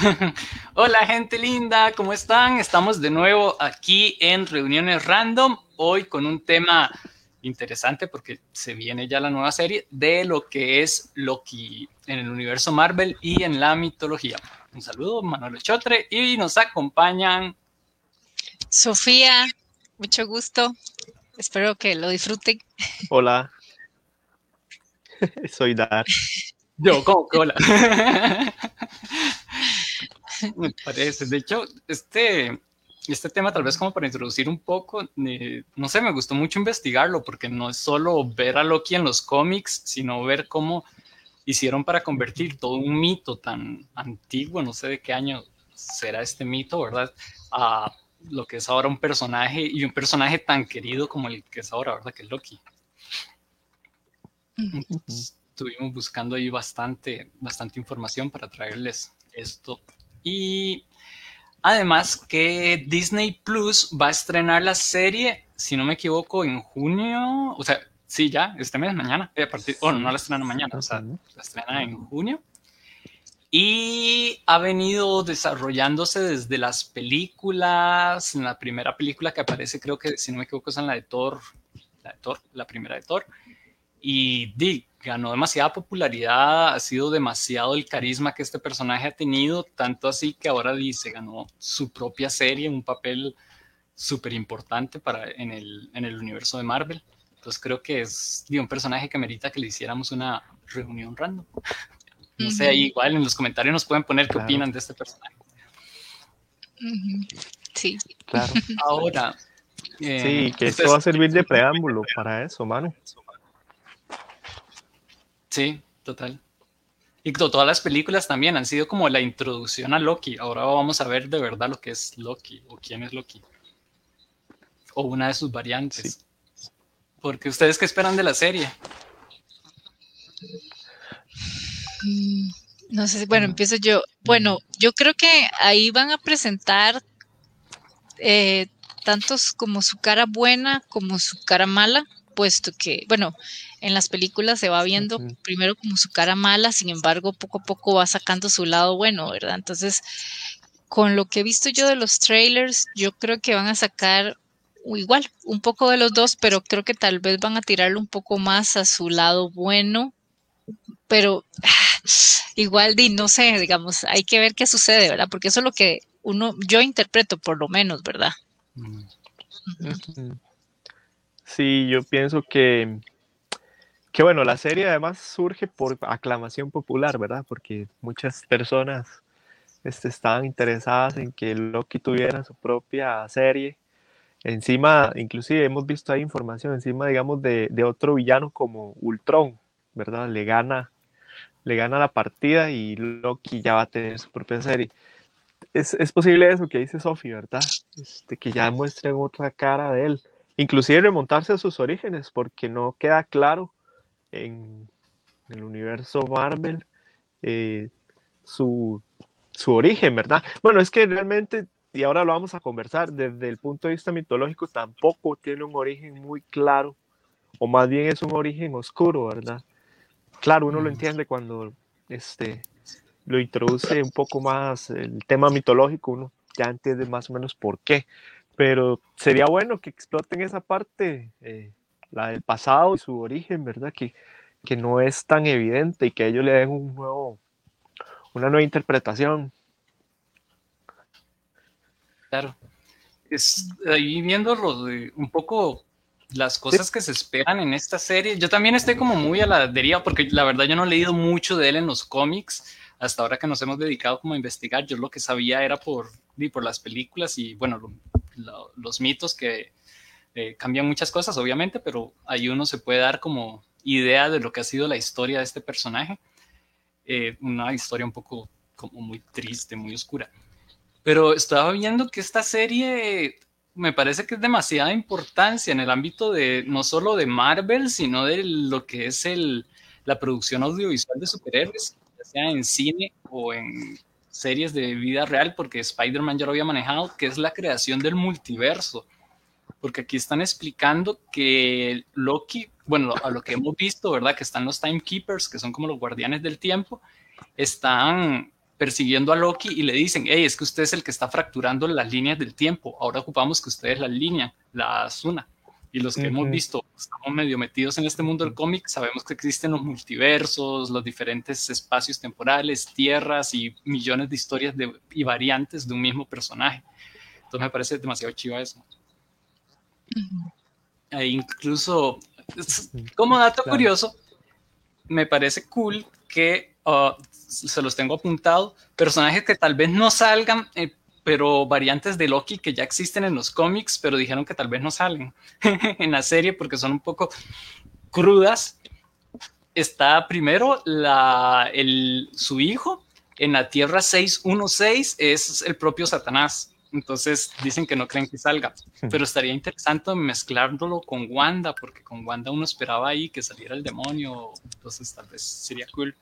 Hola gente linda, ¿cómo están? Estamos de nuevo aquí en Reuniones Random, hoy con un tema interesante porque se viene ya la nueva serie de lo que es Loki en el universo Marvel y en la mitología. Un saludo, Manuel Chotre, y nos acompañan Sofía, mucho gusto. Espero que lo disfruten. Hola. Soy Dar. Yo, ¿cómo hola? Me parece. De hecho, este, este tema, tal vez como para introducir un poco, eh, no sé, me gustó mucho investigarlo, porque no es solo ver a Loki en los cómics, sino ver cómo hicieron para convertir todo un mito tan antiguo, no sé de qué año será este mito, ¿verdad? A lo que es ahora un personaje y un personaje tan querido como el que es ahora, ¿verdad? Que es Loki. estuvimos buscando ahí bastante, bastante información para traerles esto. Y además que Disney Plus va a estrenar la serie, si no me equivoco, en junio, o sea, sí, ya, este mes, mañana, eh, a partir, bueno, no la estrena mañana, o sea, la estrena en junio. Y ha venido desarrollándose desde las películas, en la primera película que aparece, creo que si no me equivoco es en la de Thor, la, de Thor, la primera de Thor, y di, ganó demasiada popularidad, ha sido demasiado el carisma que este personaje ha tenido, tanto así que ahora dice, ganó su propia serie, un papel súper importante para en el, en el universo de Marvel. Entonces creo que es di, un personaje que merita que le hiciéramos una reunión random. No sé, igual en los comentarios nos pueden poner qué opinan de este personaje. Sí. Claro. Ahora. Eh, sí, que esto va a servir de preámbulo para eso, mano. Sí, total. Y todas las películas también han sido como la introducción a Loki. Ahora vamos a ver de verdad lo que es Loki o quién es Loki. O una de sus variantes. Porque ustedes qué esperan de la serie? Mm, no sé, bueno, empiezo yo. Bueno, yo creo que ahí van a presentar eh, tantos como su cara buena como su cara mala, puesto que, bueno, en las películas se va viendo primero como su cara mala, sin embargo, poco a poco va sacando su lado bueno, ¿verdad? Entonces, con lo que he visto yo de los trailers, yo creo que van a sacar igual un poco de los dos, pero creo que tal vez van a tirarlo un poco más a su lado bueno pero igual, di, no sé, digamos, hay que ver qué sucede, ¿verdad? Porque eso es lo que uno, yo interpreto por lo menos, ¿verdad? Sí, yo pienso que, que bueno, la serie además surge por aclamación popular, ¿verdad? Porque muchas personas este, estaban interesadas en que Loki tuviera su propia serie. Encima, inclusive hemos visto ahí información encima, digamos, de, de otro villano como Ultron, ¿verdad? Le gana, le gana la partida y Loki ya va a tener su propia serie. Es, posible eso que dice Sophie, ¿verdad? Este, que ya muestren otra cara de él. Inclusive remontarse a sus orígenes, porque no queda claro en, el universo Marvel eh, su, su origen, ¿verdad? Bueno, es que realmente, y ahora lo vamos a conversar, desde el punto de vista mitológico tampoco tiene un origen muy claro, o más bien es un origen oscuro, ¿verdad? claro, uno lo entiende cuando este, lo introduce un poco más el tema mitológico, uno ya entiende más o menos por qué. Pero sería bueno que exploten esa parte, eh, la del pasado y su origen, ¿verdad? Que, que no es tan evidente y que ellos le den un nuevo, una nueva interpretación. Claro. Es, ahí viéndolo de un poco las cosas que se esperan en esta serie. Yo también estoy como muy a la deriva porque la verdad yo no he leído mucho de él en los cómics hasta ahora que nos hemos dedicado como a investigar. Yo lo que sabía era por, por las películas y bueno, los mitos que eh, cambian muchas cosas obviamente, pero ahí uno se puede dar como idea de lo que ha sido la historia de este personaje. Eh, una historia un poco como muy triste, muy oscura. Pero estaba viendo que esta serie me parece que es demasiada importancia en el ámbito de no solo de Marvel, sino de lo que es el, la producción audiovisual de superhéroes, ya sea en cine o en series de vida real, porque Spider-Man ya lo había manejado, que es la creación del multiverso. Porque aquí están explicando que Loki, bueno, a lo que hemos visto, ¿verdad? Que están los Timekeepers, que son como los guardianes del tiempo, están persiguiendo a Loki y le dicen, hey, es que usted es el que está fracturando las líneas del tiempo, ahora ocupamos que ustedes las líneas, las una. Y los que hemos visto, estamos medio metidos en este mundo del cómic, sabemos que existen los multiversos, los diferentes espacios temporales, tierras y millones de historias de, y variantes de un mismo personaje. Entonces me parece demasiado chiva eso. E incluso, como dato curioso, me parece cool que uh, se los tengo apuntado, personajes que tal vez no salgan, eh, pero variantes de Loki que ya existen en los cómics, pero dijeron que tal vez no salen en la serie porque son un poco crudas. Está primero la, el, su hijo en la Tierra 616, es el propio Satanás. Entonces dicen que no creen que salga, pero estaría interesante mezclándolo con Wanda, porque con Wanda uno esperaba ahí que saliera el demonio, entonces tal vez sería cool.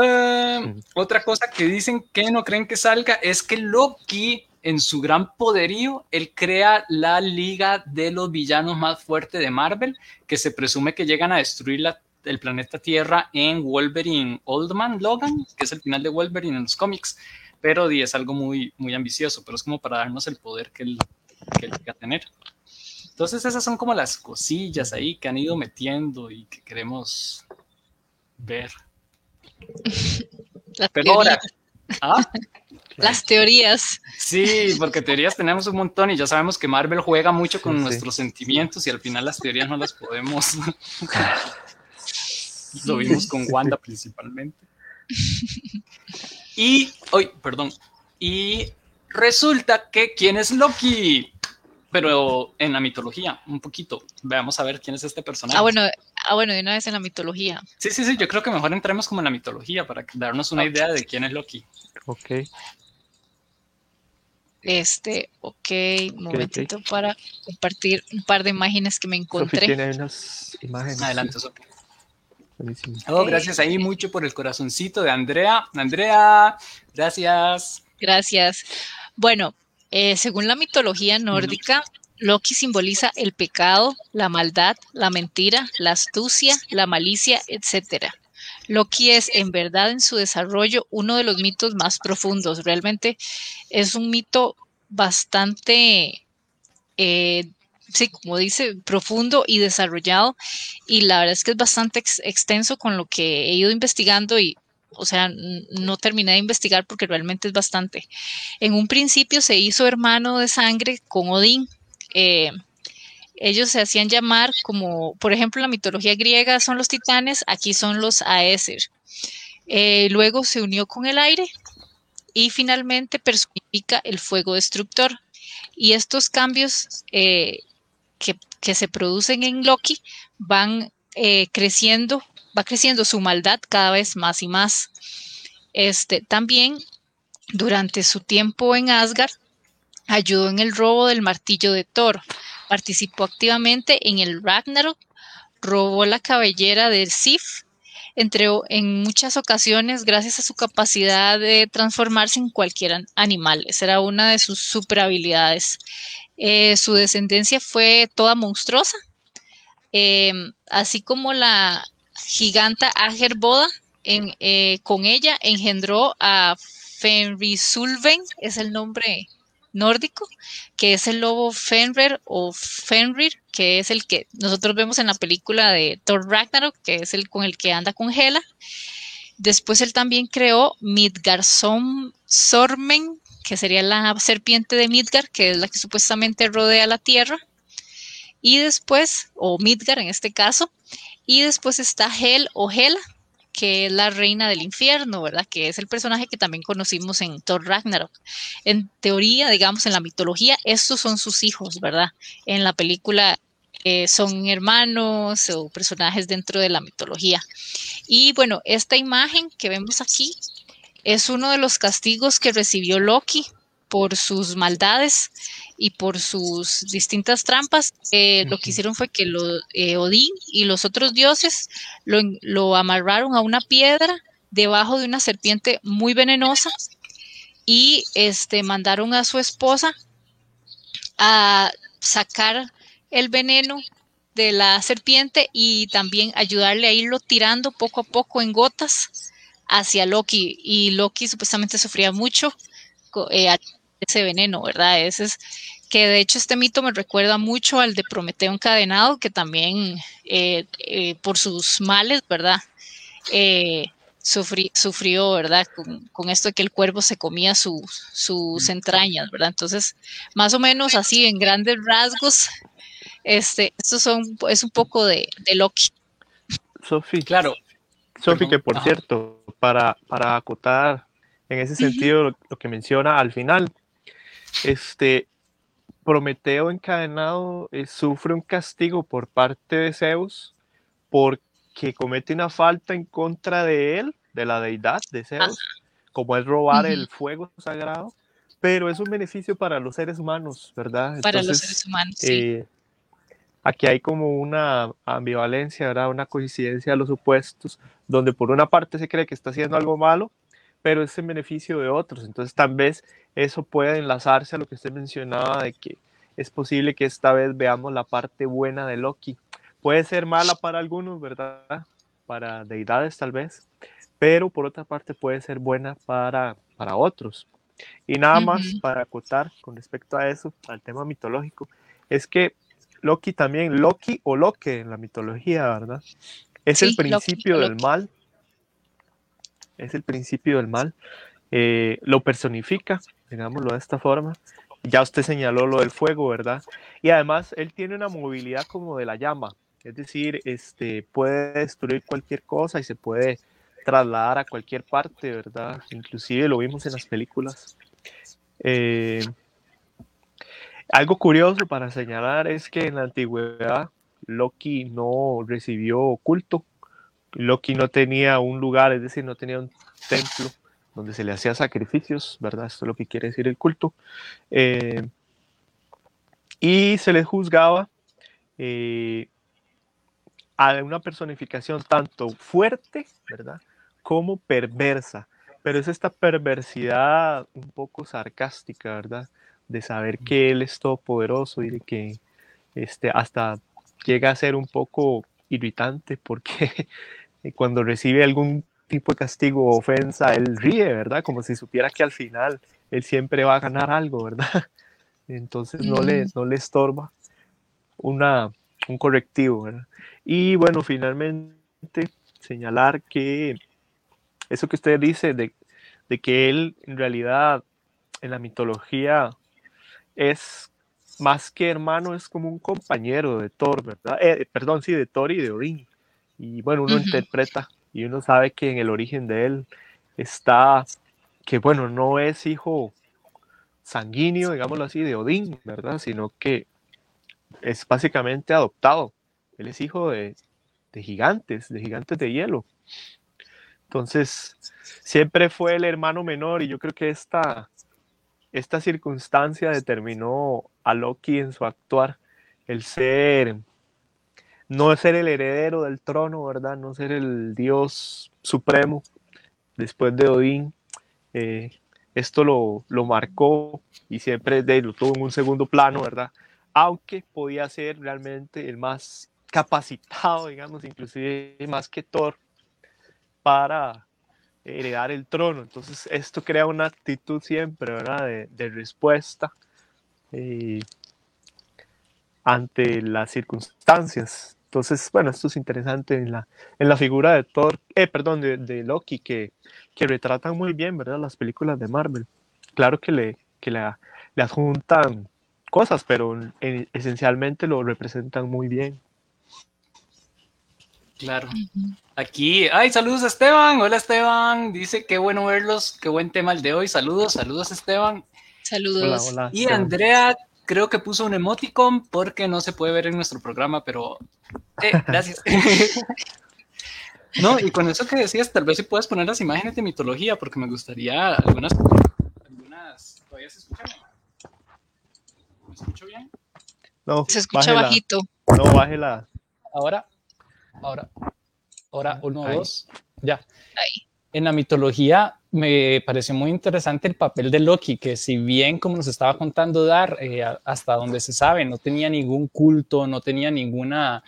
Eh, otra cosa que dicen que no creen que salga es que Loki, en su gran poderío, él crea la liga de los villanos más fuertes de Marvel, que se presume que llegan a destruir el planeta Tierra en Wolverine Oldman Logan, que es el final de Wolverine en los cómics pero es algo muy, muy ambicioso, pero es como para darnos el poder que él, que él a tener. Entonces esas son como las cosillas ahí que han ido metiendo y que queremos ver. pero ahora, ¿ah? Las teorías. Sí, porque teorías tenemos un montón y ya sabemos que Marvel juega mucho con nuestros sentimientos y al final las teorías no las podemos. Lo vimos con Wanda principalmente. Y, hoy, perdón, y resulta que quién es Loki, pero en la mitología, un poquito. Veamos a ver quién es este personaje. Ah, bueno, ah, bueno, de una vez en la mitología. Sí, sí, sí, yo creo que mejor entremos como en la mitología para darnos una idea de quién es Loki. Ok. Este, ok, un momentito para compartir un par de imágenes que me encontré. tiene unas imágenes. Adelante, Sophie. Oh, gracias ahí mucho por el corazoncito de Andrea. Andrea, gracias. Gracias. Bueno, eh, según la mitología nórdica, Loki simboliza el pecado, la maldad, la mentira, la astucia, la malicia, etc. Loki es en verdad en su desarrollo uno de los mitos más profundos. Realmente es un mito bastante eh, sí, como dice, profundo y desarrollado. Y la verdad es que es bastante extenso con lo que he ido investigando y, o sea, no terminé de investigar porque realmente es bastante. En un principio se hizo hermano de sangre con Odín. Eh, ellos se hacían llamar como, por ejemplo, la mitología griega son los titanes, aquí son los Aesir. Eh, luego se unió con el aire y finalmente personifica el fuego destructor. Y estos cambios eh, que, se producen en Loki van creciendo, va creciendo su maldad cada vez más y más. Este, también durante su tiempo en Asgard ayudó en el robo del martillo de Thor, participó activamente en el Ragnarok, robó la cabellera del Sif, entre en muchas ocasiones gracias a su capacidad de transformarse en cualquier animal. Esa era una de sus super habilidades. Eh, su descendencia fue toda monstruosa, em, así como la giganta Agerboda, en, eh, con ella engendró a Fenrisulven, es el nombre que es el lobo Fenrir o Fenrir, que es el que nosotros vemos en la película de Thor Ragnarok, que es el con el que anda con Hela. Después él también creó Midgarsormen, que sería la serpiente de Midgar, que es la que supuestamente rodea la Tierra. Y después, o Midgar en este caso, y después está Hel o Hela, que es la reina del infierno, ¿verdad? Que es el personaje que también conocimos en Thor Ragnarok. En teoría, digamos, en la mitología, estos son sus hijos, ¿verdad? En la película eh, son hermanos o personajes dentro de la mitología. Y bueno, esta imagen que vemos aquí es uno de los castigos que recibió Loki por sus maldades y por sus distintas trampas. Eh, lo que hicieron fue que lo, eh, Odín y los otros dioses lo, amarraron a una piedra debajo de una serpiente muy venenosa y este, mandaron a su esposa a sacar el veneno de la serpiente y también ayudarle a irlo tirando poco a poco en gotas hacia Loki y Loki supuestamente sufría mucho eh, ese veneno, ¿verdad? Ese es que de hecho este mito me recuerda mucho al de Prometeo encadenado, que también eh, eh, por sus males, ¿verdad? sufrió, ¿verdad? Con, esto de que el cuervo se comía sus entrañas, ¿verdad? Entonces, más o menos así, en grandes rasgos, este, esto son, es un poco de, Loki. Sofi, claro. Sofi, que por cierto, para, para acotar en ese sentido lo, que menciona al final, este Prometeo encadenado eh, sufre un castigo por parte de Zeus porque comete una falta en contra de él, de la deidad de Zeus, como es robar el fuego sagrado, pero es un beneficio para los seres humanos, ¿verdad? Para los seres humanos, sí. Eh, aquí hay como una ambivalencia, ¿verdad? Una coincidencia de los supuestos, donde por una parte se cree que está haciendo algo malo, pero es en beneficio de otros. Entonces, tal vez eso puede enlazarse a lo que usted mencionaba de que es posible que esta vez veamos la parte buena de Loki. Puede ser mala para algunos, ¿verdad? Para deidades tal vez, pero por otra parte puede ser buena para, para otros. Y nada más para acotar con respecto a eso, al tema mitológico, es que Loki también, Loki o Loke en la mitología, ¿verdad? Es el principio del mal. Es el principio del mal. Eh, lo personifica, digámoslo de esta forma. Ya usted señaló lo del fuego, ¿verdad? Y además él tiene una movilidad como de la llama, es decir, este, puede destruir cualquier cosa y se puede trasladar a cualquier parte, ¿verdad? Inclusive lo vimos en las películas. Eh, algo curioso para señalar es que en la antigüedad Loki no recibió culto. Loki no tenía un lugar, es decir, no tenía un templo donde se le hacía sacrificios, ¿verdad? Esto es lo que quiere decir el culto. Eh, y se le juzgaba eh, a una personificación tanto fuerte, ¿verdad? Como perversa. Pero es esta perversidad un poco sarcástica, ¿verdad? de saber que Él es todopoderoso y de que este, hasta llega a ser un poco irritante porque cuando recibe algún tipo de castigo o ofensa, Él ríe, ¿verdad? Como si supiera que al final Él siempre va a ganar algo, ¿verdad? Entonces no le, no le estorba una, un correctivo, ¿verdad? Y bueno, finalmente señalar que eso que usted dice de, de que Él en realidad en la mitología es más que hermano, es como un compañero de Thor, ¿verdad? Eh, perdón, sí, de Thor y de Odín. Y bueno, uno interpreta y uno sabe que en el origen de él está que, bueno, no es hijo sanguíneo, digámoslo así, de Odín, ¿verdad? Sino que es básicamente adoptado. Él es hijo de, de gigantes, de gigantes de hielo. Entonces, siempre fue el hermano menor y yo creo que esta, esta circunstancia determinó a Loki en su actuar, el ser, no ser el heredero del trono, ¿verdad? No ser el dios supremo después de Odín. Eh, esto lo, marcó y siempre de, lo tuvo en un segundo plano, ¿verdad? Aunque podía ser realmente el más capacitado, digamos, inclusive más que Thor, para heredar el trono. Entonces esto crea una actitud siempre, ¿verdad? De, respuesta eh, ante las circunstancias. Entonces, bueno, esto es interesante en la, en la figura de Thor, eh, perdón, de, Loki, que, que, retratan muy bien, ¿verdad? Las películas de Marvel. Claro que le, que le adjuntan cosas, pero esencialmente lo representan muy bien. Claro. Aquí, ay, saludos a Esteban. Hola Esteban. Dice qué bueno verlos, qué buen tema el de hoy. Saludos, saludos Esteban. Saludos. y Andrea creo que puso un emoticon porque no se puede ver en nuestro programa, pero eh, gracias. no, y con eso que decías, tal vez si puedes poner las imágenes de mitología, porque me gustaría algunas, algunas, ¿todavía se escucha? ¿Me escucho bien? No, se escucha bajito. No, bájela. Ahora. Ahora, ahora, uno, dos, ya. En la mitología me pareció muy interesante el papel de Loki, que si bien, como nos estaba contando Dar, eh, hasta donde se sabe, no tenía ningún culto, no tenía ninguna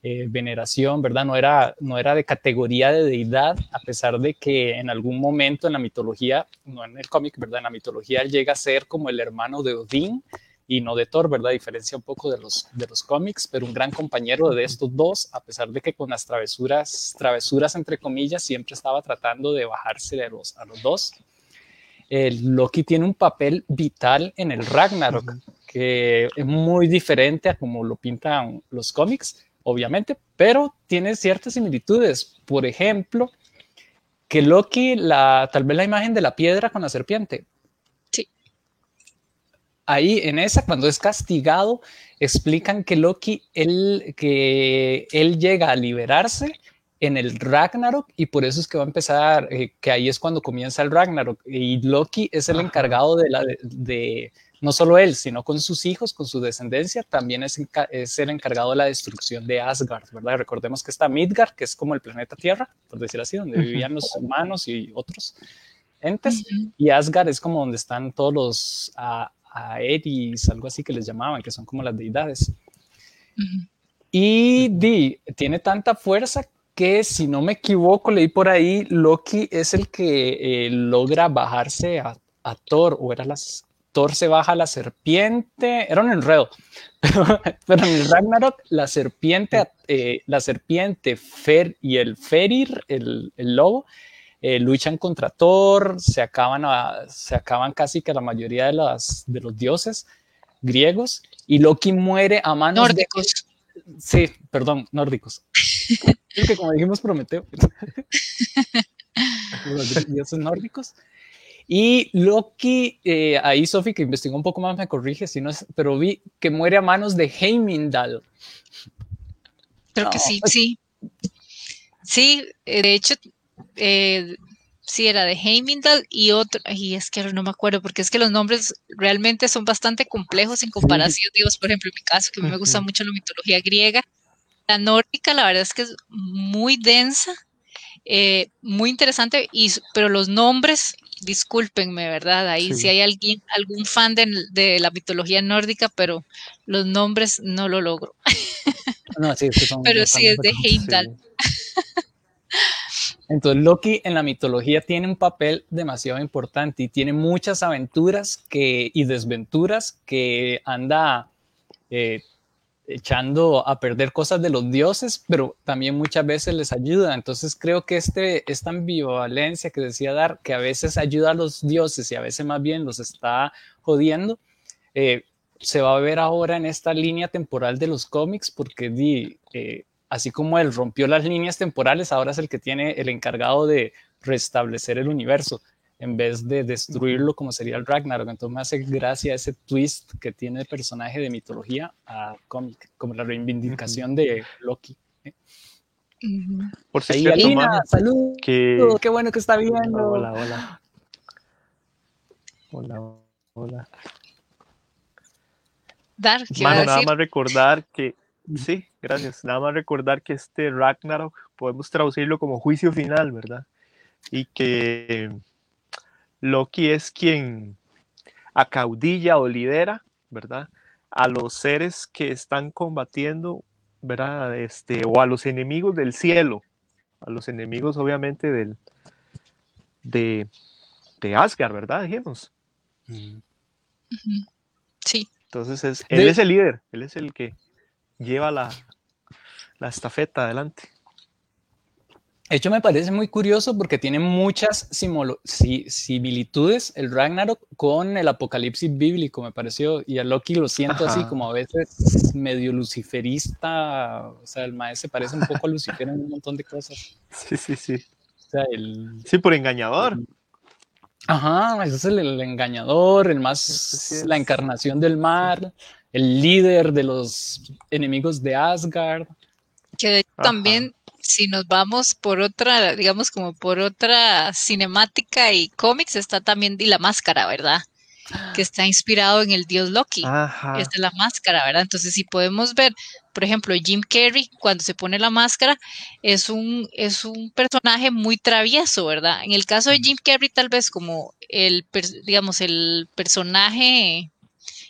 eh, veneración, ¿verdad? No era, no era de categoría de deidad, a pesar de que en algún momento en la mitología, no en el cómic, ¿verdad? En la mitología él llega a ser como el hermano de Odín y no de Thor, ¿verdad? diferencia un poco de los, de los cómics, pero un gran compañero de estos dos, a pesar de que con las travesuras, travesuras entre comillas, siempre estaba tratando de bajarse a los, a los dos. El Loki tiene un papel vital en el Ragnarok, que es muy diferente a como lo pintan los cómics obviamente, pero tiene ciertas similitudes. Por ejemplo, que Loki, la, tal vez la imagen de la piedra con la serpiente. Ahí en esa, cuando es castigado, explican que Loki, él, que él llega a liberarse en el Ragnarok y por eso es que va a empezar, eh, que ahí es cuando comienza el Ragnarok. Y Loki es el encargado de, la, de no solo él, sino con sus hijos, con su descendencia, también es, el encargado de la destrucción de Asgard, ¿verdad? Recordemos que está Midgard, que es como el planeta Tierra, por decir así, donde vivían los humanos y otros entes, y Asgard es como donde están todos los Aeris, algo así que les llamaban, que son como las deidades. Y Di tiene tanta fuerza que, si no me equivoco, leí por ahí, Loki es el que eh, logra bajarse a, a Thor, o era las Thor se baja la serpiente, era un enredo, pero, en el Ragnarok la serpiente, eh, la serpiente Fer y el Ferir, el, el lobo, eh, luchan contra Thor, se acaban, se acaban casi que la mayoría de, las, de los dioses griegos y Loki muere a manos nórdicos. Sí, perdón, nórdicos. es que como dijimos Prometeo. los dioses nórdicos. Y Loki, eh, ahí Sophie, que investigó un poco más, me corrige, si no es, pero vi que muere a manos de Heimdall. Creo que sí, sí. Sí, eh, de hecho, eh, sí era de Heimdall y otro, y es que no me acuerdo, porque es que los nombres realmente son bastante complejos en comparación, Dios, por ejemplo, en mi caso, que a mí me gusta mucho la mitología griega. La nórdica, la verdad es que es muy densa, muy interesante, y, pero los nombres discúlpenme, ¿verdad? Ahí si hay alguien, algún fan de, la mitología nórdica, pero los nombres no lo logro. No, sí, pero sí es de Heimdall. Entonces Loki en la mitología tiene un papel demasiado importante y tiene muchas aventuras que, y desventuras que anda eh, echando a perder cosas de los dioses, pero también muchas veces les ayuda. Entonces creo que este, esta ambivalencia que decía Dar, que a veces ayuda a los dioses y a veces más bien los está jodiendo, eh, se va a ver ahora en esta línea temporal de los cómics, porque di, eh, así como él rompió las líneas temporales, ahora es el que tiene el encargado de restablecer el universo en vez de destruirlo como sería el Ragnarok. Entonces me hace gracia ese twist que tiene el personaje de mitología a cómic, como la reivindicación de Loki. Por si Alina, salud, qué bueno que está viendo. Hola, hola. Hola, hola. Dar, nada más recordar que, sí, gracias, nada más recordar que este Ragnarok podemos traducirlo como juicio final, ¿verdad? Y que Loki es quien acaudilla o lidera, ¿verdad? A los seres que están combatiendo, ¿verdad? Este, o a los enemigos del cielo, a los enemigos obviamente del, de, de Asgard, ¿verdad? Dijimos. Sí. Entonces es, él es el líder, él es el que lleva la, la estafeta adelante. De hecho, me parece muy curioso porque tiene muchas similitudes el Ragnarok con el apocalipsis bíblico, me pareció. Y a Loki lo siento así como a veces medio luciferista. O sea, el maestro se parece un poco a Lucifer en un montón de cosas. Sí, sí, sí. O sea, el, sí, por engañador. Ajá, ese es el, engañador, el más, la encarnación del mar, el líder de los enemigos de Asgard. Que también si nos vamos por otra, digamos como por otra cinemática y cómics, está también y la máscara, ¿verdad? Que está inspirado en el dios Loki. Esta es la máscara, ¿verdad? Entonces, si podemos ver, por ejemplo, Jim Carrey, cuando se pone la máscara, es un, es un personaje muy travieso, ¿verdad? En el caso de Jim Carrey, tal vez como el, digamos, el personaje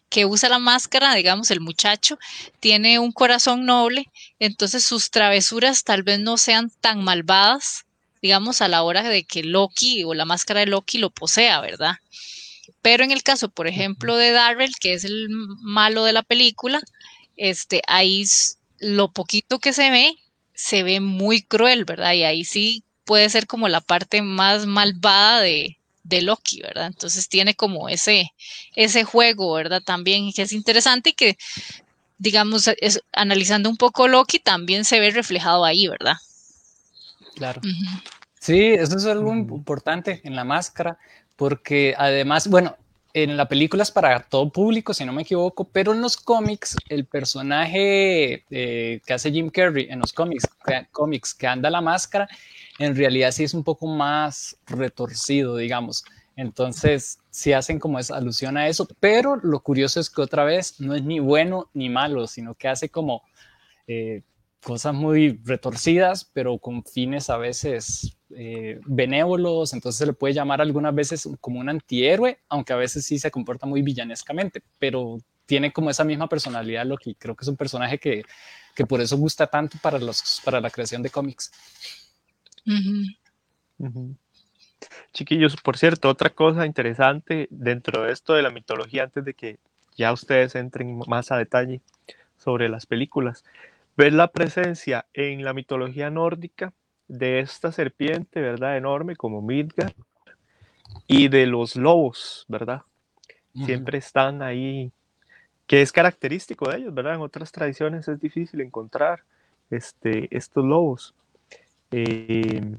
que usa la máscara, digamos, el muchacho, tiene un corazón noble, entonces sus travesuras tal vez no sean tan malvadas, digamos, a la hora de que Loki o la máscara de Loki lo posea, ¿verdad? Pero en el caso, por ejemplo, de Darrell, que es el malo de la película, este, ahí lo poquito que se ve, se ve muy cruel, ¿verdad? Y ahí sí puede ser como la parte más malvada de, de Loki, ¿verdad? Entonces tiene como ese, ese juego, ¿verdad? También que es interesante y que, digamos, es, analizando un poco Loki, también se ve reflejado ahí, ¿verdad? Claro. Sí, eso es algo importante en la máscara, porque además, bueno, en la película es para todo público, si no me equivoco, pero en los cómics, el personaje eh, que hace Jim Carrey en los cómics, cómics que anda la máscara, en realidad sí es un poco más retorcido, digamos. Entonces, sí hacen como esa alusión a eso, pero lo curioso es que otra vez no es ni bueno ni malo, sino que hace como eh, cosas muy retorcidas, pero con fines a veces eh, benévolos, entonces se le puede llamar algunas veces como un antihéroe, aunque a veces sí se comporta muy villanescamente, pero tiene como esa misma personalidad, lo que creo que es un personaje que, que por eso gusta tanto para, los, para la creación de cómics. Chiquillos, por cierto, otra cosa interesante dentro de esto de la mitología, antes de que ya ustedes entren más a detalle sobre las películas, ver la presencia en la mitología nórdica de esta serpiente, ¿verdad? Enorme como Midgard y de los lobos, ¿verdad? Siempre están ahí, que es característico de ellos, ¿verdad? En otras tradiciones es difícil encontrar este, estos lobos. Eh,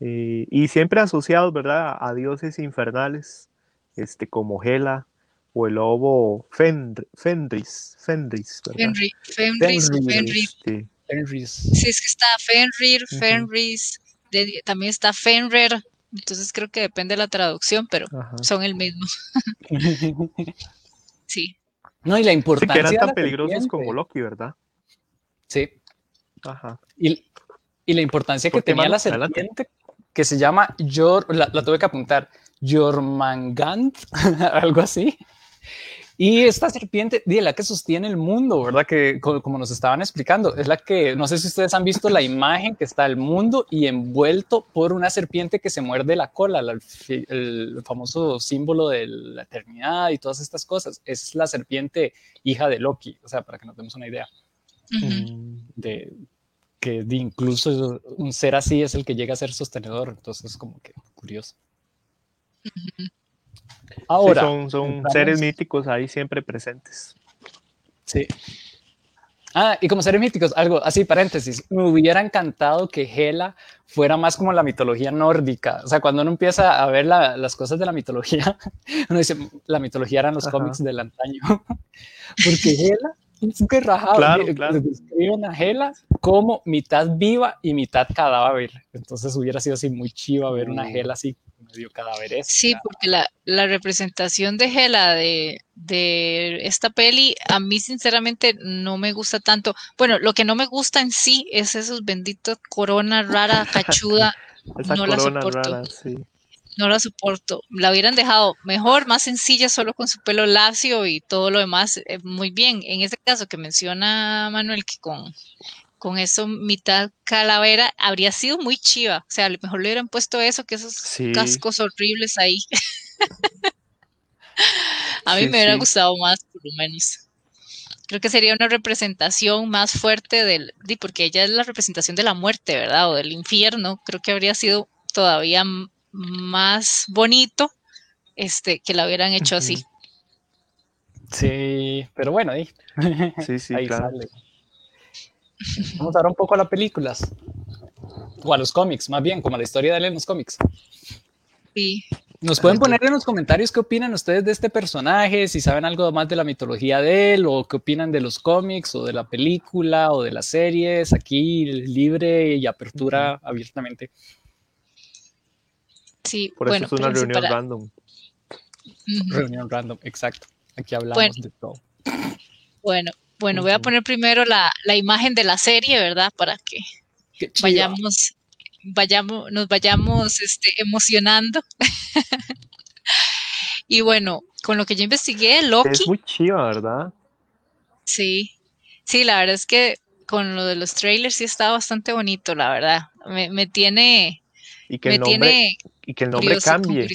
eh, y siempre asociados, ¿verdad? A dioses infernales, este, como Hela, o el lobo Fenris, Fenris, Fenris, Fenris, Fenris, Fenris. Fenris. Sí, es que está Fenrir, Fenris, también está Fenrir, entonces creo que depende de la traducción, pero son el mismo. sí. No, y la importancia. que eran tan peligrosos como Loki, ¿verdad? Sí. Ajá. Y, y la importancia que tenía la serpiente, que se llama Yor, la, la tuve que apuntar, Jormangand, algo así. Y esta serpiente, de la que sostiene el mundo, ¿verdad? Que como nos estaban explicando, es la que, no sé si ustedes han visto la imagen que está el mundo y envuelto por una serpiente que se muerde la cola, el, famoso símbolo de la eternidad y todas estas cosas. Es la serpiente hija de Loki, o sea, para que nos demos una idea. De que incluso un ser así es el que llega a ser sostenedor, entonces es como que curioso. Ahora, son, seres míticos ahí siempre presentes. Sí. Ah, y como seres míticos, algo así, paréntesis, me hubiera encantado que Hela fuera más como la mitología nórdica. O sea, cuando uno empieza a ver las cosas de la mitología, uno dice, la mitología eran los cómics del antaño. Porque Hela es que rajado. Claro, claro. Describen a Hela como mitad viva y mitad cadáver. Entonces hubiera sido así muy chiva ver una Hela uh. así medio cadáveres. Sí, porque la, la representación de Hela de, de, esta peli a mí sinceramente no me gusta tanto. Bueno, lo que no me gusta en sí es esos benditos corona rara, cachuda. no la soporto. No la soporto. La hubieran dejado mejor, más sencilla, solo con su pelo lacio y todo lo demás eh, muy bien. En este caso que menciona Manuel, que con con eso mitad calavera, habría sido muy chiva. O sea, a lo mejor le hubieran puesto eso, que esos cascos horribles ahí. a mí me hubiera gustado más, por lo menos. Creo que sería una representación más fuerte del, porque ella es la representación de la muerte, ¿verdad? O del infierno. Creo que habría sido todavía más bonito este, que la hubieran hecho así. Sí, pero bueno, ahí, sí, sí, claro. Vamos a dar un poco a las películas. O a los cómics, más bien, como a la historia de él en los cómics. Sí. Nos pueden poner en los comentarios qué opinan ustedes de este personaje, si saben algo más de la mitología de él, o qué opinan de los cómics, o de la película, o de las series. Aquí libre y apertura abiertamente. Sí, por eso es una reunión random. Reunión random, exacto. Aquí hablamos de todo. Bueno, bueno, voy a poner primero la, imagen de la serie, ¿verdad? Para que vayamos, vayamos, nos vayamos este, emocionando. Y bueno, con lo que yo investigué, Loki. Es muy chiva, ¿verdad? Sí, sí, la verdad es que con lo de los trailers sí está bastante bonito, la verdad. Me, tiene. Y que el nombre, y que el nombre cambie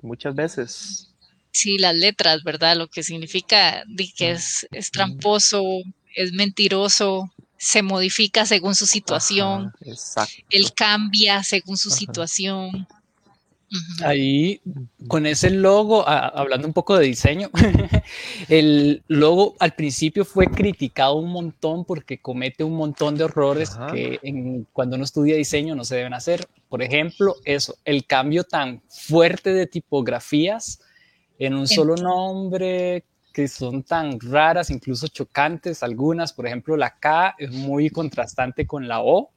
muchas veces. Sí, las letras, ¿verdad? Lo que significa que es, es tramposo, es mentiroso, se modifica según su situación. exacto. Él cambia según su situación. Ahí, con ese logo, hablando un poco de diseño, el logo al principio fue criticado un montón porque comete un montón de errores que cuando uno estudia diseño no se deben hacer. Por ejemplo, eso, el cambio tan fuerte de tipografías en un solo nombre que son tan raras, incluso chocantes algunas. Por ejemplo, la K es muy contrastante con la O,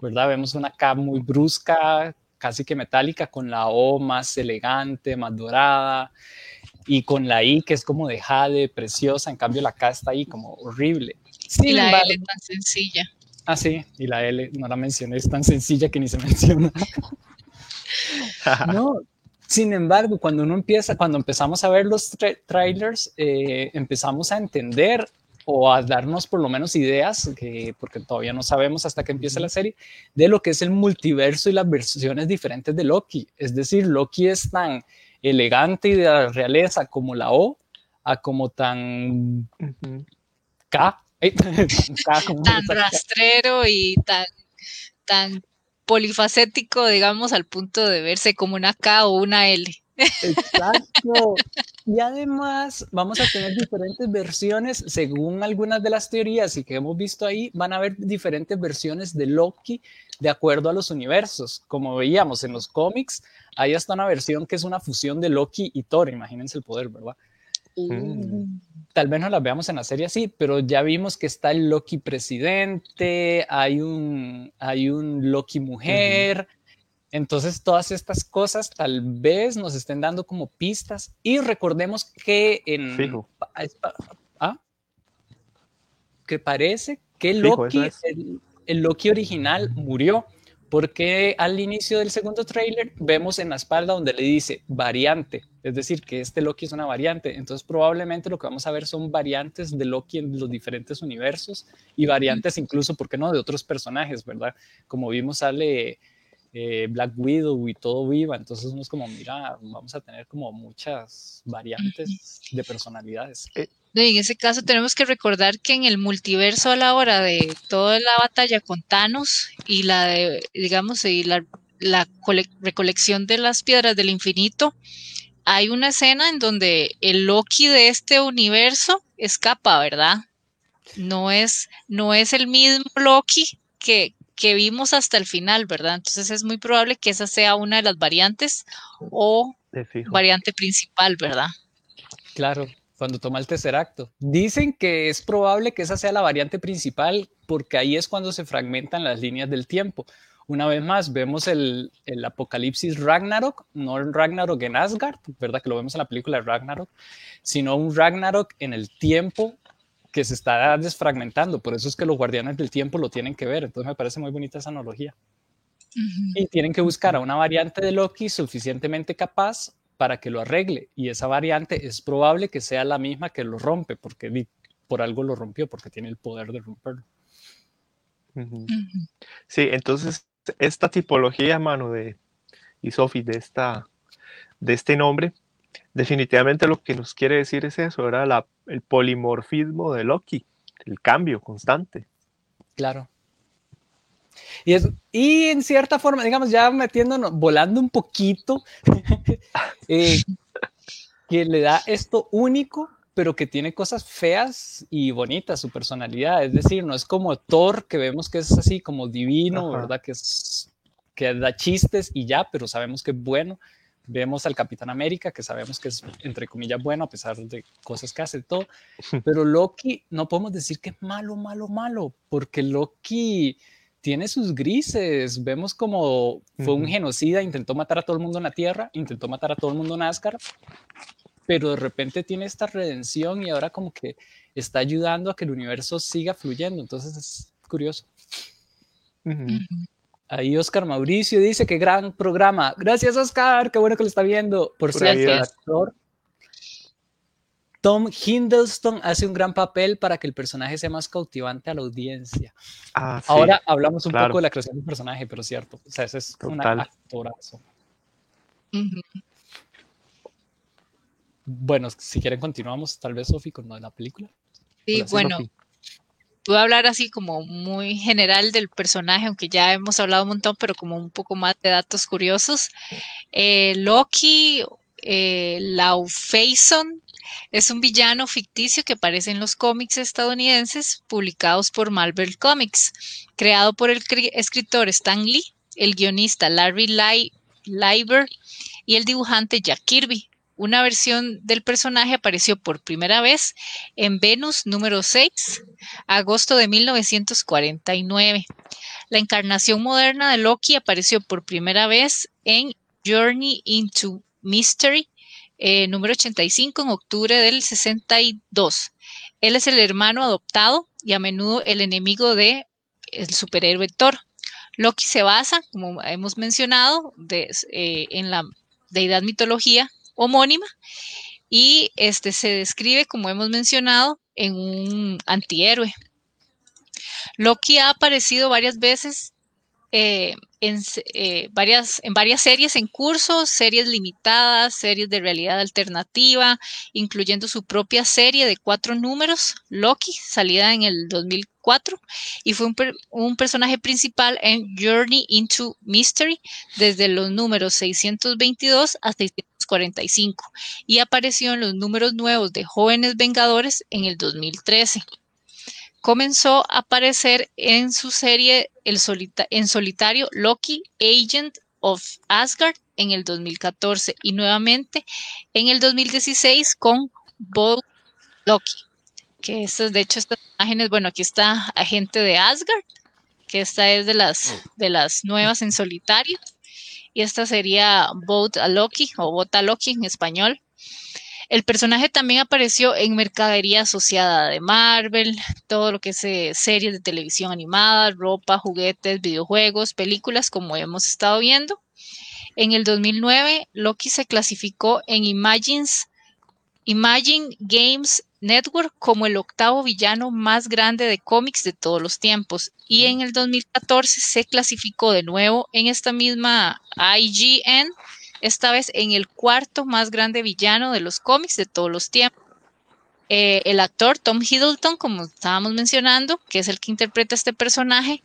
¿verdad? Vemos una K muy brusca, casi que metálica, con la O más elegante, más dorada, y con la I que es como de jade, preciosa, en cambio la K está ahí como horrible. y la L tan sencilla. Ah, sí, y la L, no la mencioné, es tan sencilla que ni se menciona. no, sin embargo, cuando uno empieza, cuando empezamos a ver los trailers, eh, empezamos a entender o a darnos por lo menos ideas, que, porque todavía no sabemos hasta que empiece la serie, de lo que es el multiverso y las versiones diferentes de Loki. Es decir, Loki es tan elegante y de la realeza como la O, a como tan K, tan rastrero y tan, tan polifacético, digamos, al punto de verse como una K o una L. Exacto. Y además vamos a tener diferentes versiones, según algunas de las teorías y que hemos visto ahí, van a haber diferentes versiones de Loki de acuerdo a los universos. Como veíamos en los cómics, hay hasta una versión que es una fusión de Loki y Thor, imagínense el poder, ¿verdad? Mm. Tal vez no las veamos en la serie así, pero ya vimos que está el Loki presidente, hay un, hay un Loki mujer. Entonces, todas estas cosas tal vez nos estén dando como pistas y recordemos que en... ¿ah? Que parece que Loki, el, Loki original murió porque al inicio del segundo tráiler vemos en la espalda donde le dice variante, es decir, que este Loki es una variante. Entonces probablemente lo que vamos a ver son variantes de Loki en los diferentes universos y variantes incluso, ¿por qué no?, de otros personajes, ¿verdad? Como vimos sale eh, Black Widow y todo viva, entonces uno es como, mira, vamos a tener como muchas variantes de personalidades. En ese caso tenemos que recordar que en el multiverso a la hora de toda la batalla con Thanos y la de, digamos, y la, la recolección de las piedras del infinito, hay una escena en donde el Loki de este universo escapa, ¿verdad? No es, no es el mismo Loki que, que vimos hasta el final, ¿verdad? Entonces es muy probable que esa sea una de las variantes o variante principal, ¿verdad? Claro, cuando toma el tercer acto. Dicen que es probable que esa sea la variante principal porque ahí es cuando se fragmentan las líneas del tiempo. Una vez más, vemos el, el apocalipsis Ragnarok, no el Ragnarok en Asgard, ¿verdad? Que lo vemos en la película Ragnarok, sino un Ragnarok en el tiempo que se está desfragmentando. Por eso es que los guardianes del tiempo lo tienen que ver. Entonces me parece muy bonita esa analogía. Y tienen que buscar a una variante de Loki suficientemente capaz para que lo arregle. Y esa variante es probable que sea la misma que lo rompe, porque por algo lo rompió, porque tiene el poder de romperlo. Sí, entonces esta tipología, mano, de y Sophie, de, esta, de este nombre, definitivamente lo que nos quiere decir es eso, era la, el polimorfismo de Loki, el cambio constante. Claro. Y, es, y en cierta forma, digamos, ya metiéndonos, volando un poquito, eh, que le da esto único, pero que tiene cosas feas y bonitas, su personalidad. Es decir, no es como Thor, que vemos que es así como divino, ¿verdad? Que, es, que da chistes y ya, pero sabemos que es bueno. Vemos al Capitán América, que sabemos que es, entre comillas, bueno, a pesar de cosas que hace todo. Pero Loki, no podemos decir que es malo, malo, malo, porque Loki tiene sus grises. Vemos como fue un genocida, intentó matar a todo el mundo en la Tierra, intentó matar a todo el mundo en Asgard, pero de repente tiene esta redención y ahora como que está ayudando a que el universo siga fluyendo. Entonces es curioso. Ahí Oscar Mauricio dice que gran programa. Gracias, Oscar. Qué bueno que lo está viendo. Por cierto, el actor, Tom Hiddleston hace un gran papel para que el personaje sea más cautivante a la audiencia. Ah, sí, Ahora hablamos un claro. poco de la creación del personaje, pero es cierto. O sea, ese es un actorazo. Bueno, si quieren continuamos, tal vez, Sofi, con lo de la película. Sí, Hola, bueno, voy a hablar así como muy general del personaje, aunque ya hemos hablado un montón, pero como un poco más de datos curiosos. Eh, Loki, eh, Laufeyson, es un villano ficticio que aparece en los cómics estadounidenses publicados por Marvel Comics, creado por el cri- escritor Stan Lee, el guionista Larry Li- Lieber y el dibujante Jack Kirby. Una versión del personaje apareció por primera vez en Venus número 6, agosto de 1949. La encarnación moderna de Loki apareció por primera vez en Journey into Mystery, eh, número 85, en octubre del 62. Él es el hermano adoptado y a menudo el enemigo de el superhéroe Thor. Loki se basa, como hemos mencionado, eh, en la deidad mitología homónima y este se describe, como hemos mencionado, en un antihéroe. Loki ha aparecido varias veces eh, en, eh, varias, en varias series en curso, series limitadas, series de realidad alternativa, incluyendo su propia serie de cuatro números, Loki, salida en el 2004, y fue un, un personaje principal en Journey into Mystery desde los números 622 a 645 y apareció en los números nuevos de Jóvenes Vengadores en el 2013 comenzó a aparecer en su serie el solita- en solitario Loki, Agent of Asgard en el 2014 y nuevamente en el 2016 con Bold Loki. Que estas, de hecho, estas imágenes, bueno, aquí está Agente de Asgard, que esta es de las, de las nuevas en solitario. Y esta sería Boat a Loki o Bota Loki en español. El personaje también apareció en mercadería asociada de Marvel, todo lo que es eh, series de televisión animadas, ropa, juguetes, videojuegos, películas, como hemos estado viendo. En el 2009, Loki se clasificó en Imagines, Imagine Games Network como el octavo villano más grande de cómics de todos los tiempos. Y en el 2014 se clasificó de nuevo en esta misma IGN, esta vez en el cuarto más grande villano de los cómics de todos los tiempos. Eh, el actor Tom Hiddleston, como estábamos mencionando, que es el que interpreta este personaje,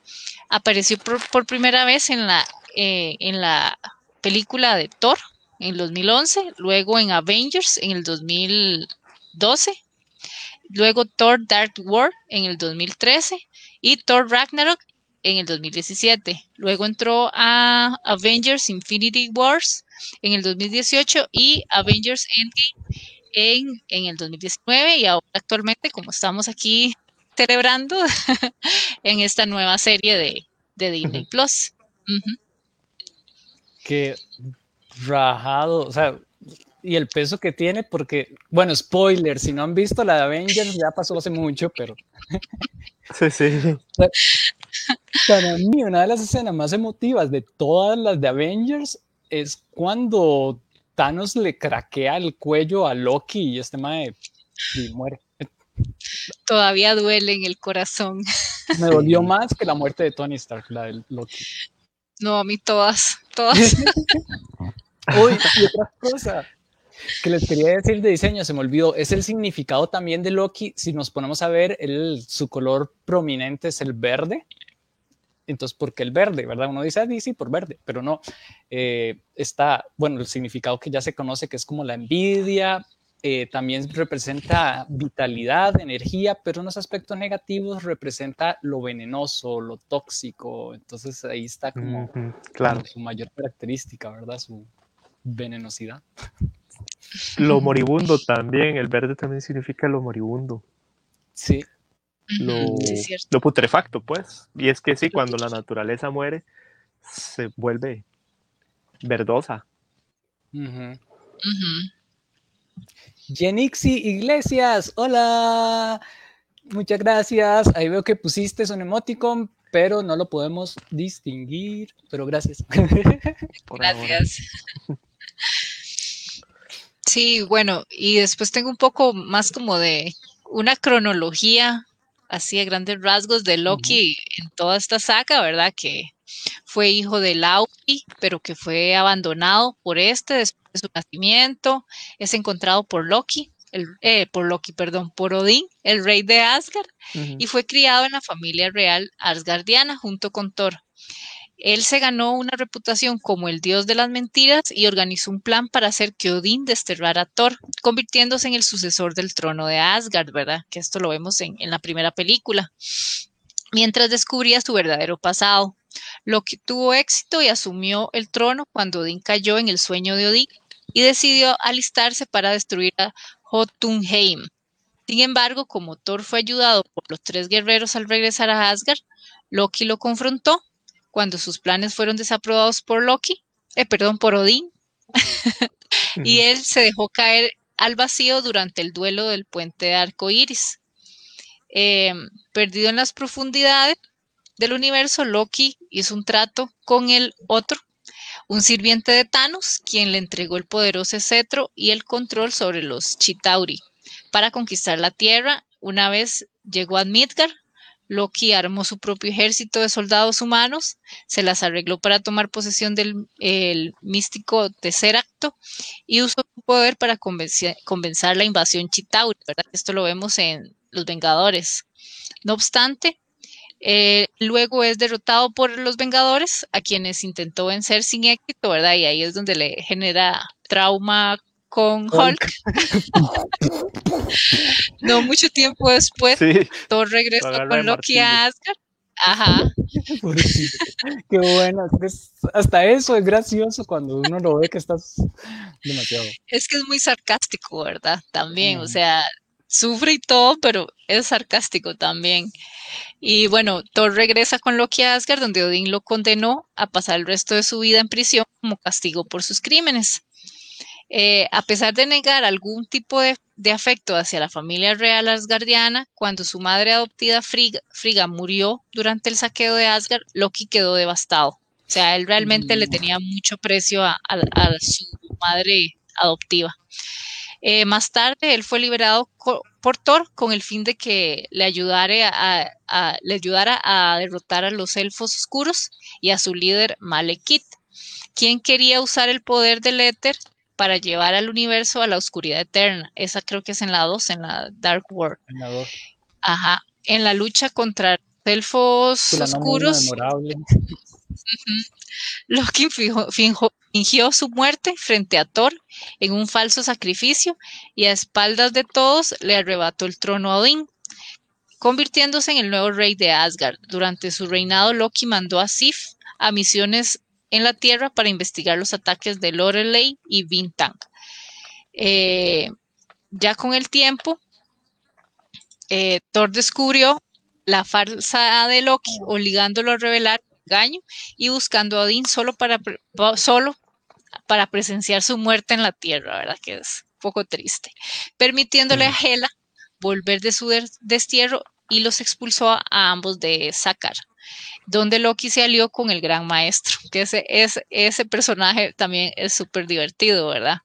apareció por, primera vez en la, eh, en la película de Thor en el 2011, luego en Avengers en el 2012, luego Thor Dark World en el 2013 y Thor Ragnarok en el 2017. Luego entró a Avengers Infinity Wars en el 2018 y Avengers Endgame en, en el 2019 y ahora actualmente, como estamos aquí celebrando, en esta nueva serie de, de Disney Plus. Ujú. que rajado, o sea, y el peso que tiene, porque, bueno, spoiler, si no han visto la de Avengers, ya pasó hace mucho, pero Sí, sí. para mí una de las escenas más emotivas de todas las de Avengers es cuando Thanos le craquea el cuello a Loki y este mae y muere. Todavía duele en el corazón. Me dolió más que la muerte de Tony Stark, la de Loki. No, a mí todas, todas. Uy, y otra cosa que les quería decir de diseño, se me olvidó, es el significado también de Loki. Si nos ponemos a ver, el, su color prominente es el verde. Entonces, ¿por qué el verde? ¿Verdad? Uno dice, ah, sí, por verde, pero no. Eh, está, bueno, el significado que ya se conoce, que es como la envidia, eh, también representa vitalidad, energía, pero en los aspectos negativos representa lo venenoso, lo tóxico. Entonces, ahí está como Claro. como su mayor característica, ¿verdad? Su venenosidad. Lo moribundo también, el verde también significa lo moribundo, Sí, lo, sí, putrefacto, pues. Y es que sí, cuando la naturaleza muere, se vuelve verdosa. Yenixi Iglesias, hola. Muchas gracias. Ahí veo que pusiste un emoticon, pero no lo podemos distinguir. Pero gracias. Gracias. Sí, bueno, y después tengo un poco más como de una cronología así a grandes rasgos de Loki en toda esta saga, ¿verdad? Que fue hijo de Loki, pero que fue abandonado por este después de su nacimiento. Es encontrado por Loki, el, eh, por Loki, perdón, por Odín, el rey de Asgard, y fue criado en la familia real asgardiana junto con Thor. Él se ganó una reputación como el dios de las mentiras y organizó un plan para hacer que Odín desterrara a Thor, convirtiéndose en el sucesor del trono de Asgard, ¿verdad? Que esto lo vemos en, la primera película. Mientras descubría su verdadero pasado. Loki tuvo éxito y asumió el trono cuando Odín cayó en el sueño de Odín y decidió alistarse para destruir a Jotunheim. Sin embargo, como Thor fue ayudado por los tres guerreros al regresar a Asgard, Loki lo confrontó cuando sus planes fueron desaprobados por Loki, eh, perdón, por Odín, y él se dejó caer al vacío durante el duelo del puente de arco iris. Eh, perdido en las profundidades del universo, Loki hizo un trato con el otro, un sirviente de Thanos, quien le entregó el poderoso cetro y el control sobre los Chitauri para conquistar la Tierra. Una vez llegó a Midgard, Loki armó su propio ejército de soldados humanos, se las arregló para tomar posesión del el místico Tesseracto y usó su poder para convencer, la invasión Chitauri, ¿verdad? Esto lo vemos en Los Vengadores. No obstante, eh, luego es derrotado por los Vengadores, a quienes intentó vencer sin éxito, ¿verdad? Y ahí es donde le genera trauma con Hulk. no mucho tiempo después, Thor regresa con Loki a Asgard. Ajá. Qué bueno. hasta eso es gracioso cuando uno lo ve que estás demasiado. Es que es muy sarcástico, ¿verdad? También, o sea, sufre y todo, pero es sarcástico también. Y bueno, Thor regresa con Loki a Asgard, donde Odín lo condenó a pasar el resto de su vida en prisión como castigo por sus crímenes. Eh, a pesar de negar algún tipo de, afecto hacia la familia real asgardiana, cuando su madre adoptiva Frigga, murió durante el saqueo de Asgard, Loki quedó devastado. O sea, él realmente le mm. tenía mucho precio a, su madre adoptiva. Eh, más tarde, él fue liberado por Thor con el fin de que le ayudara a, le ayudara a derrotar a los elfos oscuros y a su líder Malekith, quien quería usar el poder del éter para llevar al universo a la oscuridad eterna. Esa creo que es en la 2, en la Dark World. En la 2. Ajá. En la lucha contra elfos oscuros. Loki fingió su muerte frente a Thor en un falso sacrificio y a espaldas de todos le arrebató el trono a Odín, convirtiéndose en el nuevo rey de Asgard. Durante su reinado, Loki mandó a Sif a misiones en la Tierra para investigar los ataques de Lorelei y Vintang. Eh, ya con el tiempo, eh, Thor descubrió la farsa de Loki, obligándolo a revelar engaño y buscando a Odín solo para, solo para presenciar su muerte en la Tierra, ¿verdad? Que es un poco triste. Permitiéndole a Hela volver de su destierro y los expulsó a ambos de Sakar donde Loki se alió con el gran maestro, que ese, ese personaje también es súper divertido, ¿verdad?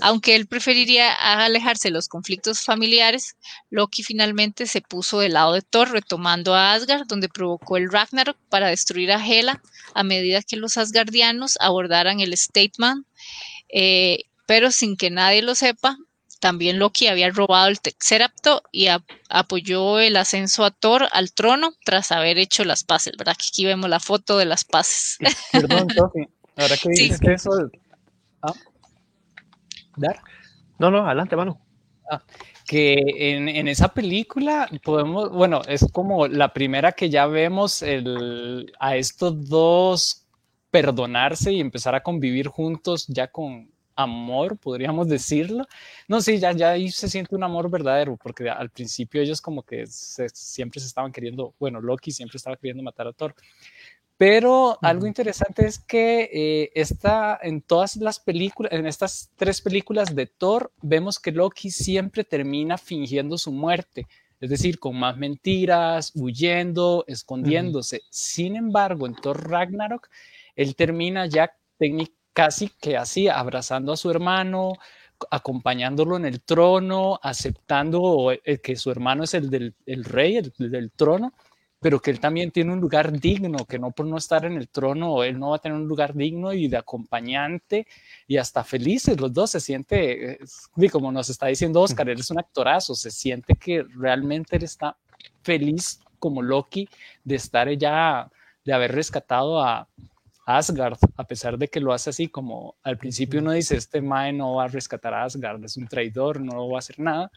Aunque él preferiría alejarse de los conflictos familiares, Loki finalmente se puso del lado de Thor, retomando a Asgard, donde provocó el Ragnarok para destruir a Hela a medida que los asgardianos abordaran el Statement, eh, pero sin que nadie lo sepa, también Loki había robado el Texerapto y apoyó el ascenso a Thor al trono tras haber hecho las paces, ¿verdad? Que aquí vemos la foto de las paces. Perdón, Tofi, ahora que dices que eso... ¿Ah? ¿Dar? No, no, adelante, mano. Ah, que en, en, esa película podemos, bueno, es como la primera que ya vemos el, a estos dos perdonarse y empezar a convivir juntos ya con, amor, podríamos decirlo. No, sí, ya, ya ahí se siente un amor verdadero, porque al principio ellos como que siempre se estaban queriendo, bueno, Loki siempre estaba queriendo matar a Thor. Pero algo interesante es que eh, está en todas las películas, en estas tres películas de Thor, vemos que Loki siempre termina fingiendo su muerte, es decir, con más mentiras, huyendo, escondiéndose. Sin embargo, en Thor Ragnarok, él termina ya técnicamente casi que así, abrazando a su hermano, acompañándolo en el trono, aceptando que su hermano es el del rey, el del trono, pero que él también tiene un lugar digno, que no por no estar en el trono, él no va a tener un lugar digno y de acompañante y hasta felices los dos, se siente, y como nos está diciendo Oscar, él es un actorazo, se siente que realmente él está feliz como Loki de estar ya, de haber rescatado a, Asgard, a pesar de que lo hace así como al principio uno dice, este Mae no va a rescatar a Asgard, es un traidor, no va a hacer nada,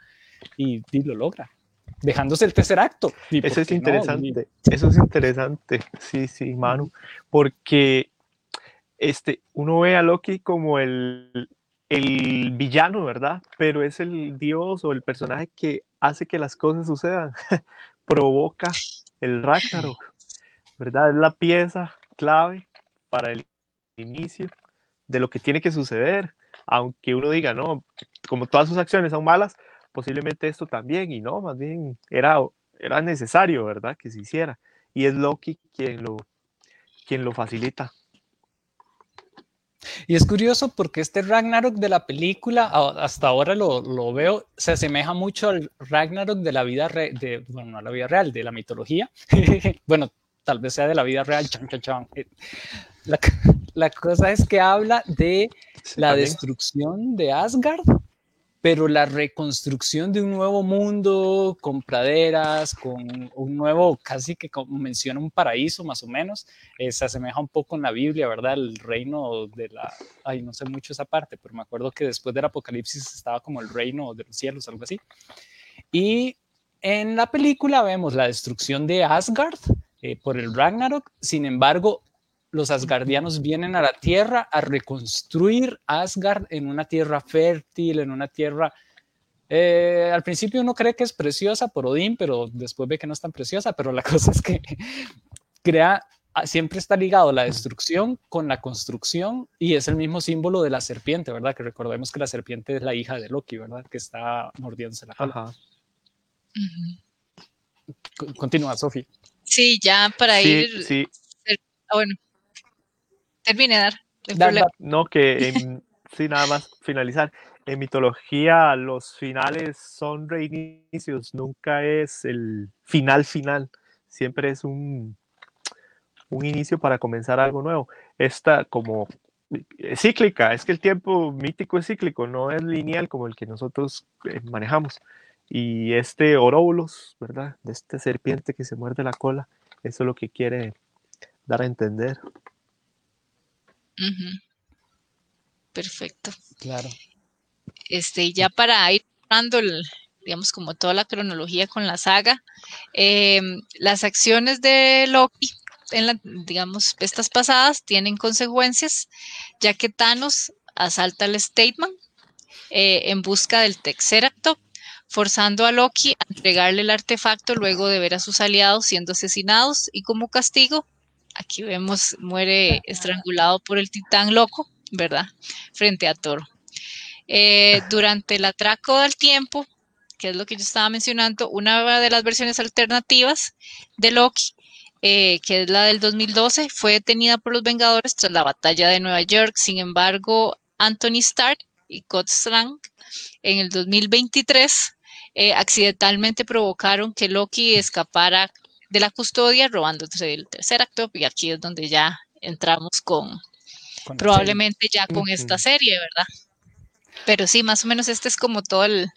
y, y lo logra dejándose el tercer acto. Eso es interesante, eso es interesante, sí, sí, Manu, porque este, uno ve a Loki como el, el villano, ¿verdad? Pero es el dios o el personaje que hace que las cosas sucedan, provoca el Ragnarok, ¿verdad? Es la pieza clave para el inicio de lo que tiene que suceder, aunque uno diga, no, como todas sus acciones son malas, posiblemente esto también, y no, más bien era, era necesario, ¿verdad? Que se hiciera. Y es Loki quien lo, quien lo facilita. Y es curioso porque este Ragnarok de la película, hasta ahora lo, lo veo, se asemeja mucho al Ragnarok de la vida, de, bueno, no la vida real, de la mitología. bueno, tal vez sea de la vida real. Eh, la, la, cosa es que habla de la destrucción de Asgard pero la reconstrucción de un nuevo mundo con praderas, con un nuevo, casi que como menciona un paraíso más o menos, eh, se asemeja un poco en la Biblia, ¿verdad? El reino de la, ay, no sé mucho esa parte, pero me acuerdo que después del Apocalipsis estaba como el reino de los cielos, algo así. Y en la película vemos la destrucción de Asgard eh, por el Ragnarok, sin embargo, los asgardianos vienen a la Tierra a reconstruir Asgard en una tierra fértil, en una tierra... Eh, al principio uno cree que es preciosa por Odín, pero después ve que no es tan preciosa, pero la cosa es que crea, ah, siempre está ligado la destrucción con la construcción y es el mismo símbolo de la serpiente, ¿verdad? Que recordemos que la serpiente es la hija de Loki, ¿verdad? Que está mordiéndose la cola. Continúa, Sofi. Sí, ya para ir... Sí. Ah, bueno, termine, dar. No, que sí, nada más finalizar. En mitología los finales son reinicios, nunca es el final final, siempre es un, un inicio para comenzar algo nuevo. Esta como es cíclica, es que el tiempo mítico es cíclico, no es lineal como el que nosotros eh, manejamos. Y este oróbulos, ¿verdad? De esta serpiente que se muerde la cola, eso es lo que quiere dar a entender. Perfecto. Claro. Este, ya para ir dando, digamos, como toda la cronología con la saga, em, las acciones de Loki, en la, digamos, estas pasadas, tienen consecuencias, ya que Thanos asalta al Statement eh, en busca del Texeracto, forzando a Loki a entregarle el artefacto luego de ver a sus aliados siendo asesinados y como castigo Aquí vemos, muere estrangulado por el titán loco, ¿verdad? Frente a Toro. Eh, durante el atraco del tiempo, que es lo que yo estaba mencionando, una de las versiones alternativas de Loki, eh, que es la del 2012, fue detenida por los Vengadores tras la batalla de Nueva York. Sin embargo, Anthony Stark y Scott Strang en el 2023 eh, accidentalmente provocaron que Loki escapara de la custodia robándose el tercer acto y aquí es donde ya entramos con, probablemente ya con esta serie, ¿verdad? Pero sí, más o menos este es como todo el,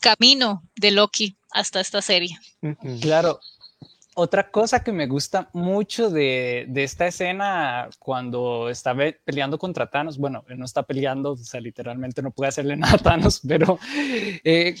camino de Loki hasta esta serie. Claro. Otra cosa que me gusta mucho de, esta escena cuando está peleando contra Thanos, bueno, él no está peleando, o sea, literalmente no puede hacerle nada a Thanos, pero eh,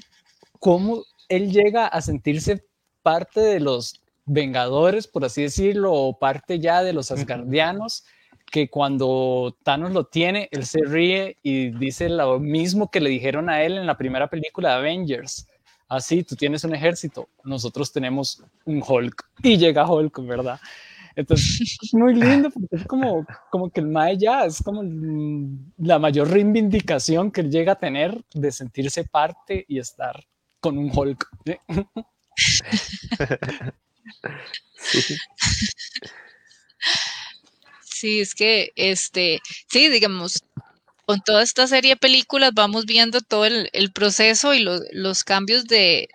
cómo él llega a sentirse parte de los Vengadores, por así decirlo, o parte ya de los Asgardianos, que cuando Thanos lo tiene, él se ríe y dice lo mismo que le dijeron a él en la primera película de Avengers. Así, tú tienes un ejército, nosotros tenemos un Hulk. Y llega Hulk, ¿verdad? Entonces, es muy lindo porque es como, como que el Mae ya es como la mayor reivindicación que él llega a tener de sentirse parte y estar con un Hulk. Sí. es que, este, sí, digamos, con toda esta serie de películas vamos viendo todo el, proceso y los cambios de,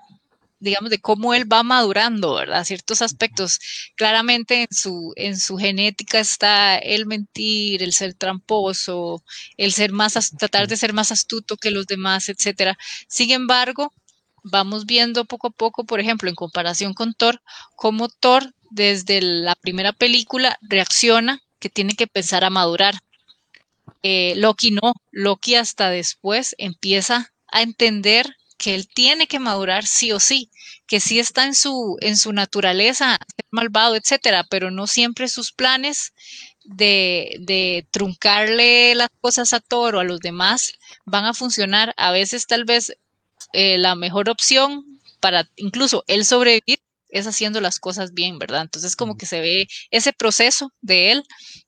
digamos, de cómo él va madurando, ¿verdad? Ciertos aspectos. Claramente en su, en su genética está el mentir, el ser tramposo, el ser más, tratar de ser más astuto que los demás, etcétera. Sin embargo, vamos viendo poco a poco, por ejemplo, en comparación con Thor, cómo Thor desde la primera película reacciona que tiene que empezar a madurar. Eh, Loki no, Loki hasta después empieza a entender que él tiene que madurar sí o sí, que sí está en su, en su naturaleza ser malvado, etcétera, pero no siempre sus planes de, de truncarle las cosas a Thor o a los demás van a funcionar. A veces tal vez eh, la mejor opción para incluso él sobrevivir es haciendo las cosas bien, ¿verdad? Entonces como que se ve ese proceso de él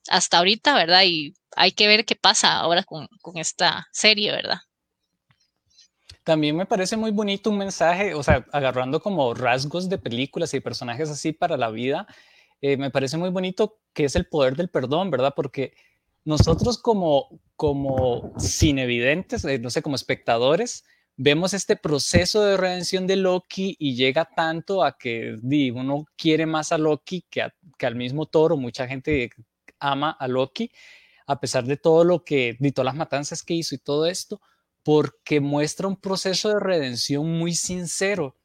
hasta ahorita, ¿verdad? Y hay que ver qué pasa ahora con, esta serie, ¿verdad? También me parece muy bonito un mensaje, o sea, agarrando como rasgos de películas y personajes así para la vida, eh, me parece muy bonito que es el poder del perdón, ¿verdad? Porque nosotros como, como sin evidentes, eh, no sé, como espectadores, vemos este proceso de redención de Loki y llega tanto a que uno quiere más a Loki que, al mismo toro. Mucha gente ama a Loki, a pesar de todo lo que, de todas las matanzas que hizo y todo esto, porque muestra un proceso de redención muy sincero.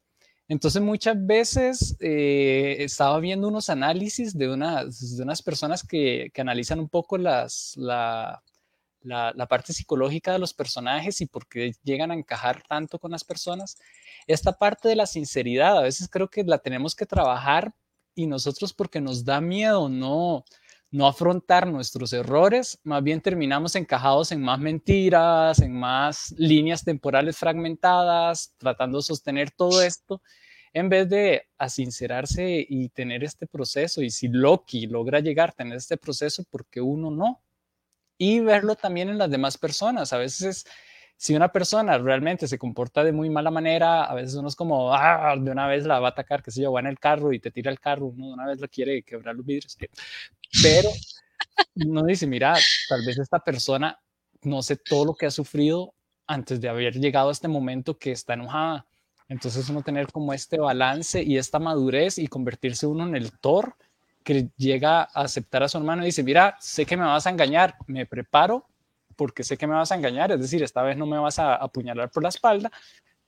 Entonces muchas veces eh, estaba viendo unos análisis de unas, de unas personas que, que analizan un poco las, la, la, parte psicológica de los personajes y por qué llegan a encajar tanto con las personas. Esta parte de la sinceridad, a veces creo que la tenemos que trabajar y nosotros porque nos da miedo no, no afrontar nuestros errores, más bien terminamos encajados en más mentiras, en más líneas temporales fragmentadas, tratando de sostener todo esto, en vez de asincerarse y tener este proceso. Y si Loki logra llegar a tener este proceso, ¿por qué uno no? Y verlo también en las demás personas. A veces, si una persona realmente se comporta de muy mala manera, a veces uno es como, ah, de una vez la va a atacar, que se yo, en el carro y te tira el carro, uno de una vez lo quiere quebrar los vidrios. Pero uno dice, mira, tal vez esta persona no sé todo lo que ha sufrido antes de haber llegado a este momento que está enojada. Entonces uno tener como este balance y esta madurez y convertirse uno en el Thor que llega a aceptar a su hermano y dice, mira, sé que me vas a engañar, me preparo porque sé que me vas a engañar, es decir, esta vez no me vas a apuñalar por la espalda,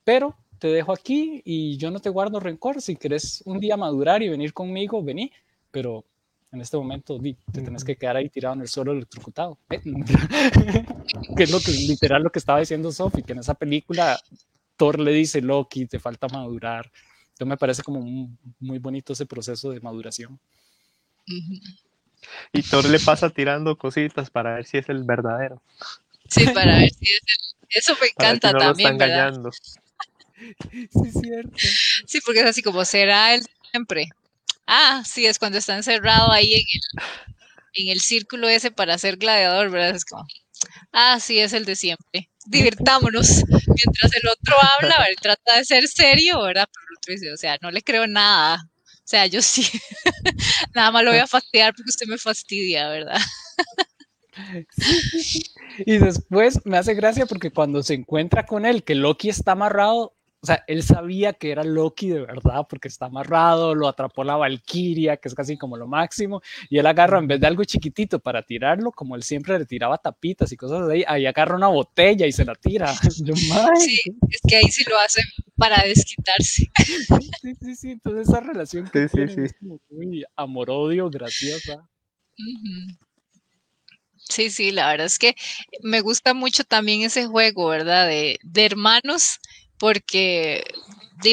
pero te dejo aquí y yo no te guardo rencor, si quieres un día madurar y venir conmigo, vení, pero en este momento te tenés que quedar ahí tirado en el suelo electrocutado. ¿eh? que es lo que literal lo que estaba diciendo Sophie, que en esa película Thor le dice, Loki, te falta madurar. Entonces me parece como muy bonito ese proceso de maduración. Y Thor le pasa tirando cositas para ver si es el verdadero. Sí, para ver si es el... Eso me encanta también, ¿verdad? Sí, es cierto. Sí, porque es así como será él siempre. Ah, sí, es cuando está encerrado ahí en el, en el círculo ese para ser gladiador, ¿verdad? Es como, ah, sí, es el de siempre. Divirtámonos. Mientras el otro habla, él trata de ser serio, ¿verdad? Pero el otro dice, o sea, no le creo nada. O sea, yo sí, nada más lo voy a fastidiar porque usted me fastidia, ¿verdad? Y después me hace gracia porque cuando se encuentra con él, que Loki está amarrado, o sea, él sabía que era Loki de verdad porque está amarrado, lo atrapó la Valkyria, que es casi como lo máximo, y él agarra en vez de algo chiquitito para tirarlo, como él siempre le tiraba tapitas y cosas de ahí, ahí agarra una botella y se la tira. sí, es que ahí sí lo hace para desquitarse. Sí, sí, sí, entonces esa relación que sí, sí, es muy amor-odio, graciosa. Sí, sí, la verdad es que me gusta mucho también ese juego, ¿verdad? De, de hermanos porque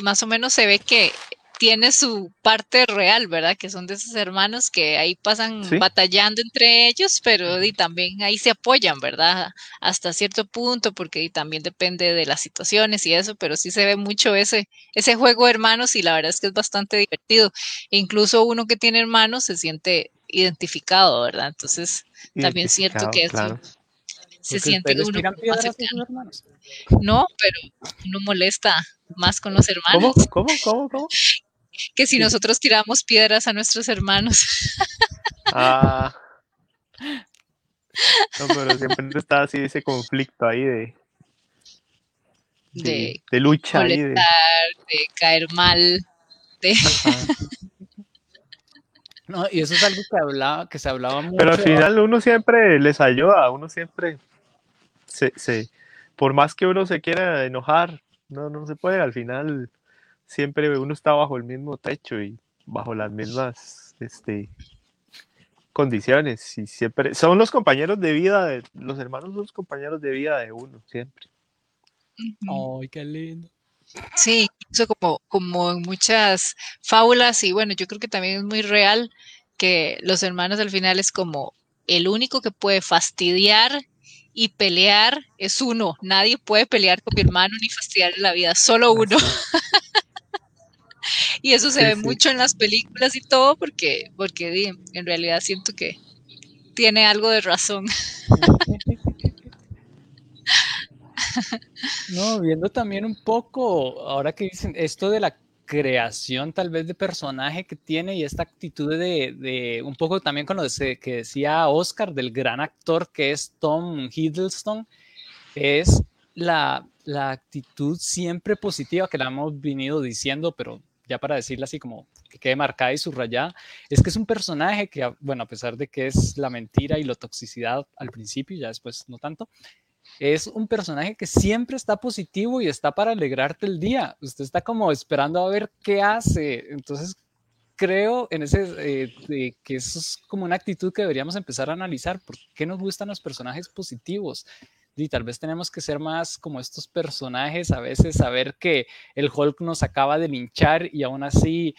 más o menos se ve que tiene su parte real, ¿verdad? Que son de esos hermanos que ahí pasan batallando entre ellos, pero y también ahí se apoyan, ¿verdad? Hasta cierto punto, porque también depende de las situaciones y eso, pero sí se ve mucho ese, ese juego de hermanos y la verdad es que es bastante divertido. E incluso uno que tiene hermanos se siente identificado, ¿verdad? Entonces, también es cierto que eso se siente uno más No, pero uno molesta más con los hermanos. ¿Cómo? ¿Cómo? ¿Cómo? ¿Cómo? Que si nosotros tiramos piedras a nuestros hermanos. Ah. No, pero siempre está así ese conflicto ahí de, De, de lucha ahí de, molestar, de caer mal, de... No, y eso es algo que hablaba, que se hablaba mucho. Pero al final uno siempre les ayuda, uno siempre se, se, por más que uno se quiera enojar, no, no se puede, al final siempre uno está bajo el mismo techo y bajo las mismas este, condiciones y siempre son los compañeros de vida, de, los hermanos son los compañeros de vida de uno, siempre. Ay, qué lindo. Sí, eso como, como en muchas fábulas y bueno, yo creo que también es muy real que los hermanos al final es como el único que puede fastidiar y pelear es uno. Nadie puede pelear con mi hermano ni fastidiar la vida, solo uno. y eso se Sí, ve sí. mucho en las películas y todo porque, porque en realidad siento que tiene algo de razón. No, viendo también un poco, ahora que dicen esto de la creación tal vez de personaje que tiene y esta actitud de, de un poco también con lo de que decía Oscar del gran actor que es Tom Hiddleston, es la, la actitud siempre positiva que la hemos venido diciendo, pero ya para decirla así como que quede marcada y subrayada, es que es un personaje que, bueno, a pesar de que es la mentira y la toxicidad al principio, ya después no tanto, es un personaje que siempre está positivo y está para alegrarte el día. Usted está como esperando a ver qué hace. Entonces, creo en ese eh, que eso es como una actitud que deberíamos empezar a analizar. ¿Por qué nos gustan los personajes positivos? Y tal vez tenemos que ser más como estos personajes, a veces saber que el Hulk nos acaba de linchar y aún así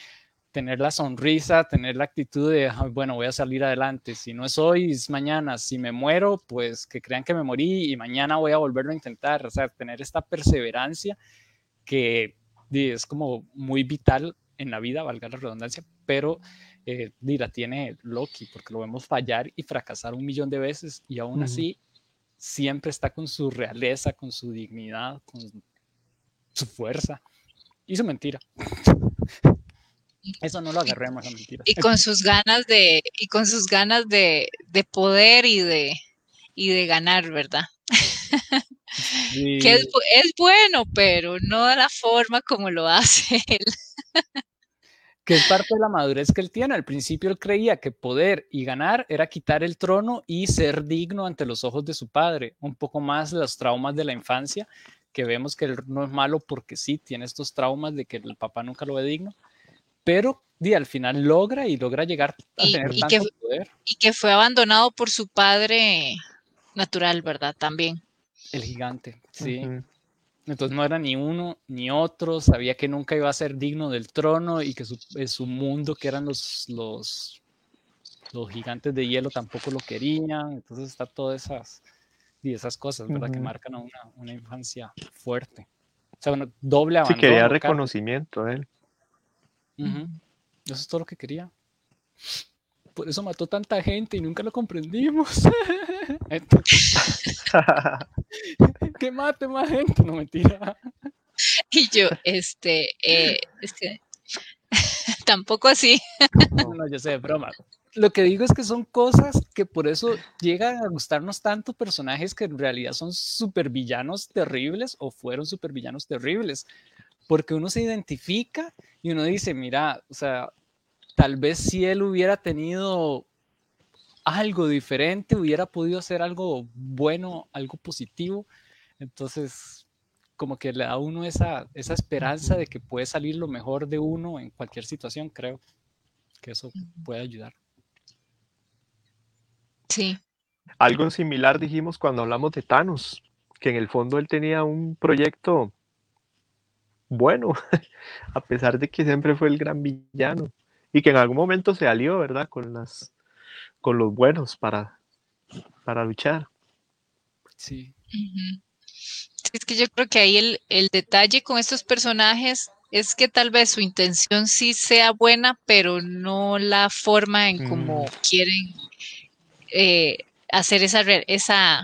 tener la sonrisa, tener la actitud de, "Ay, bueno, voy a salir adelante. Si no es hoy, es mañana. Si me muero, pues que crean que me morí y mañana voy a volverlo a intentar. O sea, tener esta perseverancia que es como muy vital en la vida, valga la redundancia, pero eh, la tiene Loki, porque lo vemos fallar y fracasar un millón de veces y aún así siempre está con su realeza, con su dignidad, con su fuerza y su mentira. Eso no lo agarremos, la mentira. Y con sus ganas de, y con sus ganas de, de poder y de, y de ganar, ¿verdad? Sí, Que es bueno, pero no de la forma como lo hace él. que es parte de la madurez que él tiene. Al principio él creía que poder y ganar era quitar el trono y ser digno ante los ojos de su padre. Un poco más los traumas de la infancia, que vemos que él no es malo porque sí, tiene estos traumas de que el papá nunca lo ve digno, pero di, al final logra y logra llegar a Y- tener y tanto que- poder. Y que fue abandonado por su padre natural, ¿verdad? También. El gigante, sí. Ujú. Entonces no era ni uno ni otro, sabía que nunca iba a ser digno del trono y que su, eh, su mundo, que eran los, los, los gigantes de hielo, tampoco lo querían. Entonces está todas esas, y esas cosas, ¿verdad? Que marcan a una, una infancia fuerte. O sea, bueno, doble Sí, abandono. quería casi. reconocimiento él. Ujú. Eso es todo lo que quería. Por eso mató tanta gente y nunca lo comprendimos. Que mate más gente, no mentira. Y yo, este, eh, es que tampoco así. No, no, yo sé, broma. Lo que digo es que son cosas que por eso llegan a gustarnos tanto personajes que en realidad son supervillanos terribles o fueron supervillanos terribles. Porque uno se identifica y uno dice, mira, o sea, tal vez si él hubiera tenido algo diferente, hubiera podido hacer algo bueno, algo positivo. Entonces, como que le da a uno esa, esa esperanza de que puede salir lo mejor de uno en cualquier situación, creo que eso puede ayudar. Sí. Algo similar dijimos cuando hablamos de Thanos, que en el fondo él tenía un proyecto bueno, a pesar de que siempre fue el gran villano y que en algún momento se alió, ¿verdad? Con las con los buenos para para luchar. Sí. Ujú. Sí, Es que yo creo que ahí el, el detalle con estos personajes es que tal vez su intención sí sea buena, pero no la forma en cómo Mm. quieren eh, hacer esa, re- esa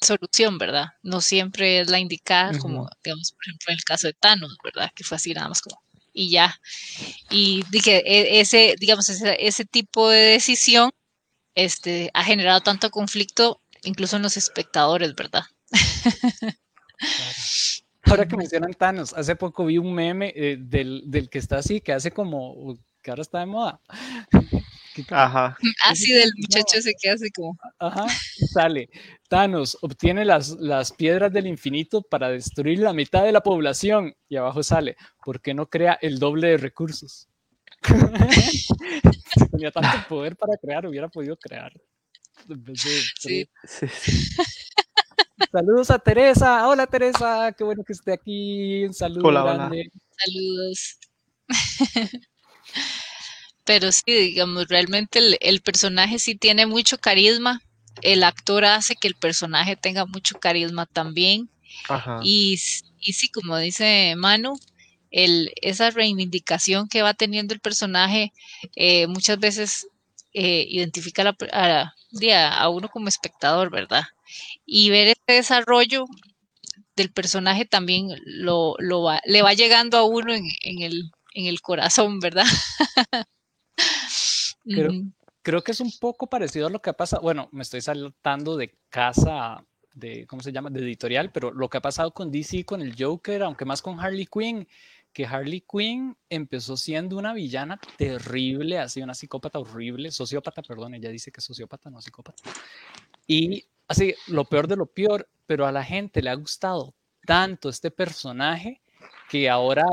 solución, ¿verdad? No siempre es la indicada, como Ujú. digamos, por ejemplo, en el caso de Thanos, ¿verdad? Que fue así nada más como, y ya. Y dije, e- ese, digamos, ese, ese tipo de decisión este, ha generado tanto conflicto incluso en los espectadores, ¿verdad? Ahora que mencionan Thanos, hace poco vi un meme eh, del, del, que está así, que hace como, que ahora está de moda. Ajá. Así del muchacho se queda así como. Ajá, sale. Thanos obtiene las, las piedras del infinito para destruir la mitad de la población. Y abajo sale, ¿por qué no crea el doble de recursos? Si tenía tanto poder para crear, hubiera podido crear. Sí. Saludos a Teresa. Hola Teresa, qué bueno que esté aquí. Un saludo Hola, hola. grande. Saludos. Pero sí, digamos, realmente el, el personaje sí tiene mucho carisma. El actor hace que el personaje tenga mucho carisma también. Ajá. Y sí, como dice Manu, el, esa reivindicación que va teniendo el personaje eh, muchas veces eh, identifica a, la a, a- uno como espectador, ¿verdad? Y ver este desarrollo del personaje también lo, lo va- le va llegando a uno en, en el, en el corazón, ¿verdad? Creo-. Creo que es un poco parecido a lo que ha pasado. Bueno, me estoy saltando de casa, de, ¿cómo se llama? De editorial, pero lo que ha pasado con DC, con el Joker, aunque más con Harley Quinn, que Harley Quinn empezó siendo una villana terrible, así una psicópata horrible, sociópata, perdón, ella dice que es sociópata, no psicópata. Y así, lo peor de lo peor, pero a la gente le ha gustado tanto este personaje que ahora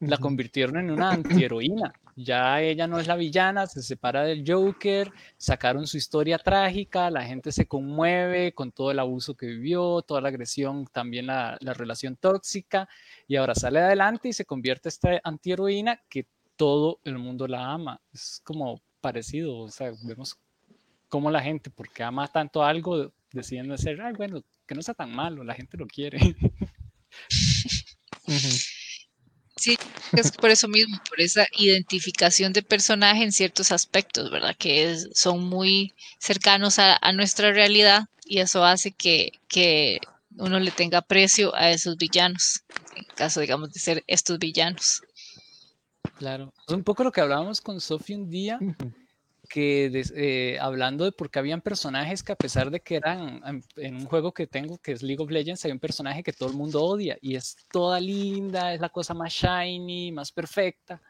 la convirtieron en una antiheroína. Ya ella no es la villana, se separa del Joker, sacaron su historia trágica, la gente se conmueve con todo el abuso que vivió, toda la agresión, también la, la relación tóxica, y ahora sale adelante y se convierte en esta antiheroína que todo el mundo la ama. Es como parecido, o sea, vemos cómo la gente, porque ama tanto algo, deciden hacer, ay, bueno, que no sea tan malo, la gente lo quiere. Ujú. Sí, es por eso mismo, por esa identificación de personaje en ciertos aspectos, ¿verdad? Que es- son muy cercanos a, a nuestra realidad y eso hace que, que uno le tenga aprecio a esos villanos, en caso, digamos, de ser estos villanos. Claro. Es un poco lo que hablábamos con Sophie un día. Que des- eh, hablando de por qué habían personajes que a pesar de que eran en, en un juego que tengo, que es League of Legends, hay un personaje que todo el mundo odia y es toda linda, es la cosa más shiny, más perfecta.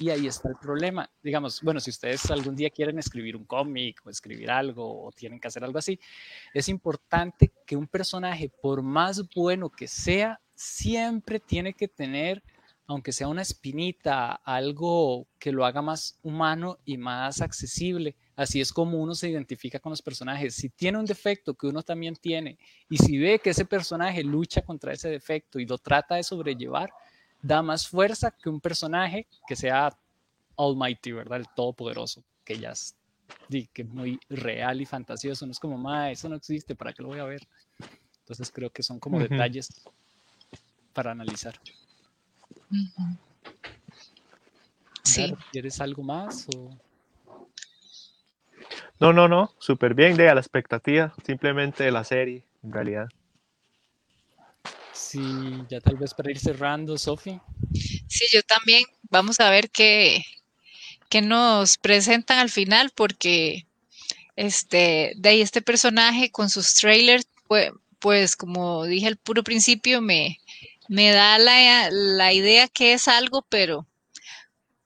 Y ahí está el problema. Digamos, bueno, si ustedes algún día quieren escribir un cómic o escribir algo o tienen que hacer algo así, es importante que un personaje, por más bueno que sea, siempre tiene que tener aunque sea una espinita, algo que lo haga más humano y más accesible. Así es como uno se identifica con los personajes. Si tiene un defecto que uno también tiene y si ve que ese personaje lucha contra ese defecto y lo trata de sobrellevar, da más fuerza que un personaje que sea almighty, ¿verdad? El todopoderoso, que ya es, que es muy real y fantasioso. No es como, ma, eso no existe, ¿para qué lo voy a ver? Entonces creo que son como detalles para analizar. Sí, ¿Quieres algo más? O... No, no, no, súper bien, de a la expectativa simplemente de la serie, en realidad. Sí, ya tal vez para ir cerrando, Sofi. sí, yo también. Vamos a ver qué, qué nos presentan al final, porque este, de ahí este personaje con sus trailers, pues, pues como dije al puro principio, me, me da la, la idea que es algo, pero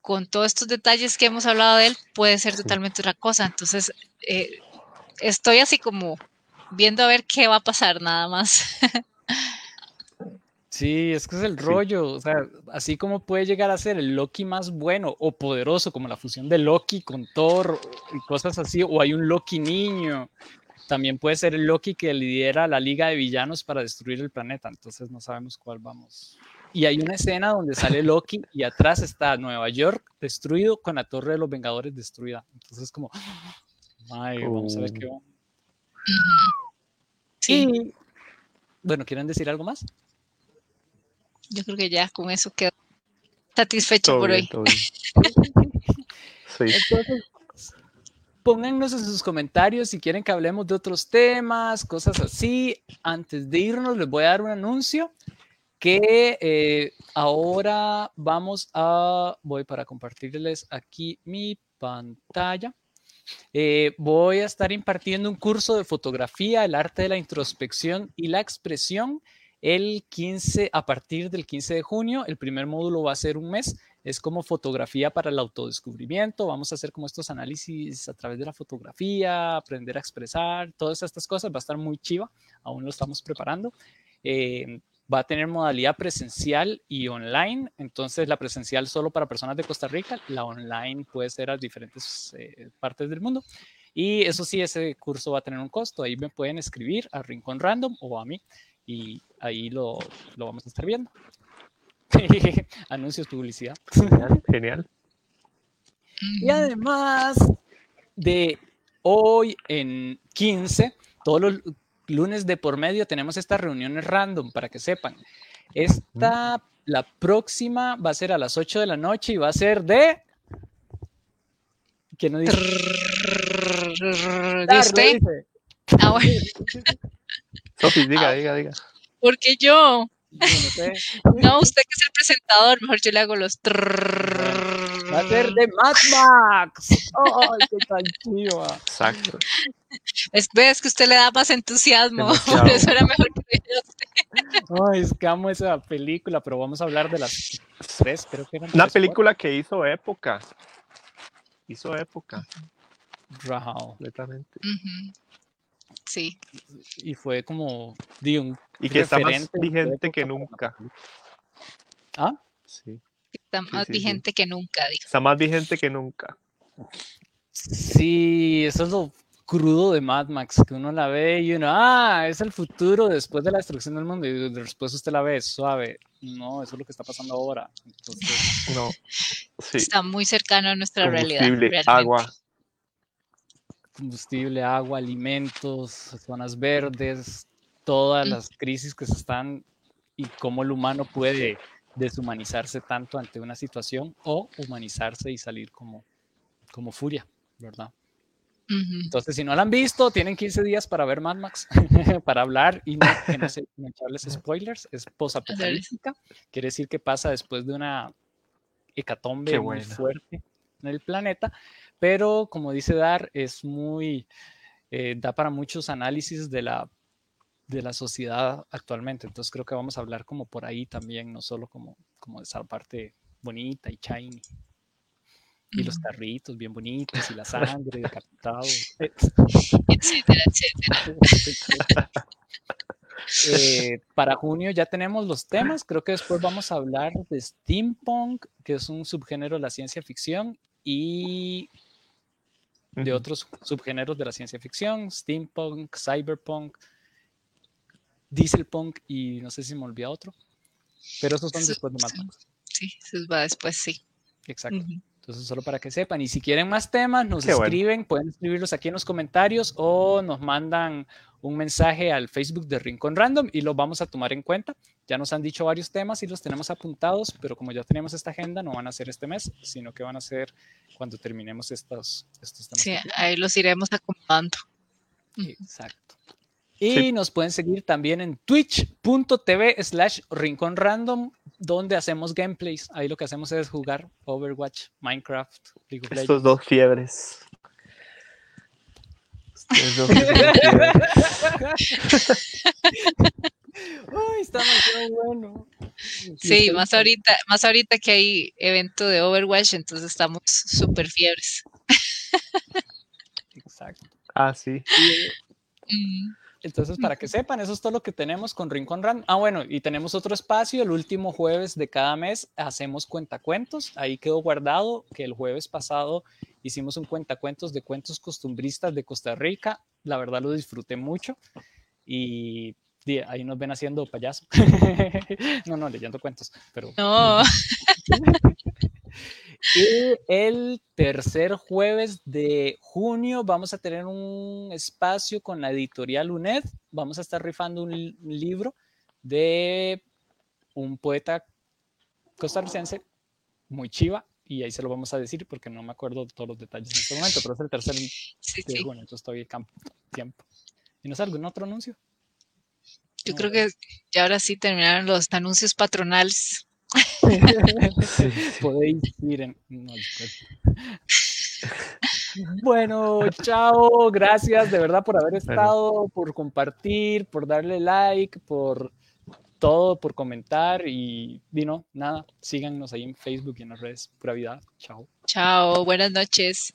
con todos estos detalles que hemos hablado de él, puede ser totalmente otra cosa. Entonces, eh, estoy así como viendo a ver qué va a pasar nada más. Sí, es que es el Sí. rollo. O sea, así como puede llegar a ser el Loki más bueno o poderoso, como la fusión de Loki con Thor y cosas así, o hay un Loki niño. También puede ser el Loki que lidera la liga de villanos para destruir el planeta. Entonces no sabemos cuál vamos. Y hay una escena donde sale Loki y atrás está Nueva York destruido con la Torre de los Vengadores destruida. Entonces como, ay, vamos a ver qué va. Sí, Y, bueno, ¿quieren decir algo más? yo creo que ya con eso quedo satisfecho Todo por bien, hoy. todo bien. Sí, Entonces, póngannos en sus comentarios si quieren que hablemos de otros temas, cosas así. Antes de irnos, les voy a dar un anuncio que eh, ahora vamos a, voy para compartirles aquí mi pantalla. Eh, voy a estar impartiendo un curso de fotografía, el arte de la introspección y la expresión el 15, a partir del 15 de junio. El primer módulo va a ser un mes. Es como fotografía para el autodescubrimiento. Vamos a hacer como estos análisis a través de la fotografía, aprender a expresar, todas estas cosas. Va a estar muy chiva. Aún lo estamos preparando. Eh, va a tener modalidad presencial y online. Entonces, la presencial solo para personas de Costa Rica, la online puede ser a diferentes eh, partes del mundo. Y eso sí, ese curso va a tener un costo. Ahí me pueden escribir a Rincón Random o a mí y ahí lo, lo vamos a estar viendo. Anuncios, publicidad. Genial, genial. Y además de hoy en 15, todos los lunes de por medio tenemos estas reuniones random para que sepan. Esta, la próxima va a ser a las 8 de la noche y va a ser de... ¿Quién no dice? ¿De usted? Ah, bueno. Sofi, diga, diga, diga. Porque yo. No, usted que es el presentador, mejor yo le hago los. Va a ser de Mad Max. ¡Oh, qué tan chiva! Exacto. Es, ves que usted le da más entusiasmo. Por eso era mejor que usted. Ay, es que amo esa película, pero vamos a hablar de las tres, creo que eran. Una película que hizo época. Hizo época. Wow. Completamente. Sí. Y fue como, digo, un Y que está más vigente que nunca. ¿Ah? Sí. Está más sí, sí. vigente que nunca, digo. Está más vigente que nunca. Sí, eso es lo crudo de Mad Max, que uno la ve y uno, ah, es el futuro después de la destrucción del mundo, y después usted la ve suave. No, eso es lo que está pasando ahora. Entonces, No. Sí. Está muy cercano a nuestra realidad. Combustible, realmente. agua. combustible, agua, alimentos, zonas verdes, todas las crisis que se están y cómo el humano puede deshumanizarse tanto ante una situación o humanizarse y salir como, como furia, ¿verdad? Entonces, si no la han visto, tienen 15 días para ver Mad Max, para hablar y no, que no, se, no echarles spoilers. Es posapocalíptica, quiere decir que pasa después de una hecatombe muy fuerte en el planeta, pero como dice Dar, es muy, eh, da para muchos análisis de la, de la sociedad actualmente. Entonces, creo que vamos a hablar como por ahí también, no solo como, como de esa parte bonita y shiny. Y los carritos bien bonitos y la sangre decapitado. Etcétera, etcétera. Eh, para junio ya tenemos los temas. Creo que después vamos a hablar de steampunk, que es un subgénero de la ciencia ficción, y de otros subgéneros de la ciencia ficción, steampunk, cyberpunk, dieselpunk y no sé si me olvidé otro. Pero esos son Sí, después de Mad sí. Max. Sí, eso va después, sí. Exacto. Ujú. Entonces, solo para que sepan. Y si quieren más temas, nos Qué bueno. escriben, pueden escribirlos aquí en los comentarios o nos mandan un mensaje al Facebook de Rincón Random y los vamos a tomar en cuenta. Ya nos han dicho varios temas y los tenemos apuntados, pero como ya tenemos esta agenda, no van a ser este mes, sino que van a ser cuando terminemos estos, estos temas. Sí, ahí los iremos acomodando. Exacto. Y Sí. nos pueden seguir también en twitch.tv slash rincón random, donde hacemos gameplays. Ahí lo que hacemos es jugar Overwatch, Minecraft, League of Legends. Estos dos fiebres. Ustedes dos fiebres. Uy, está demasiado bueno. Y Sí, más ahorita, más ahorita que hay evento de Overwatch, entonces estamos súper fiebres. Exacto. Ah, sí. Ujú. Entonces, para que sepan, eso es todo lo que tenemos con Rincón Random. Ah, bueno, y tenemos otro espacio. El último jueves de cada mes hacemos cuentacuentos. Ahí quedó guardado que el jueves pasado hicimos un cuentacuentos de cuentos costumbristas de Costa Rica. La verdad lo disfruté mucho. Y ahí nos ven haciendo payaso. no, no, leyendo cuentos. Pero No, Y el tercer jueves de junio vamos a tener un espacio con la editorial UNED. Vamos a estar rifando un, li- un libro de un poeta costarricense muy chiva. Y ahí se lo vamos a decir porque no me acuerdo todos los detalles en este momento, pero es el tercer sí, de sí. junio, entonces todavía campo, tiempo. ¿Y no es algún otro anuncio? Yo No, creo que ya ahora sí terminaron los anuncios patronales. Sí, sí. Podéis ir en... no. Bueno, chao, gracias de verdad por haber estado, por compartir, por darle like, por todo, por comentar y, vino, nada, síganos ahí en Facebook y en las redes. Pura vida, chao. Chao, buenas noches.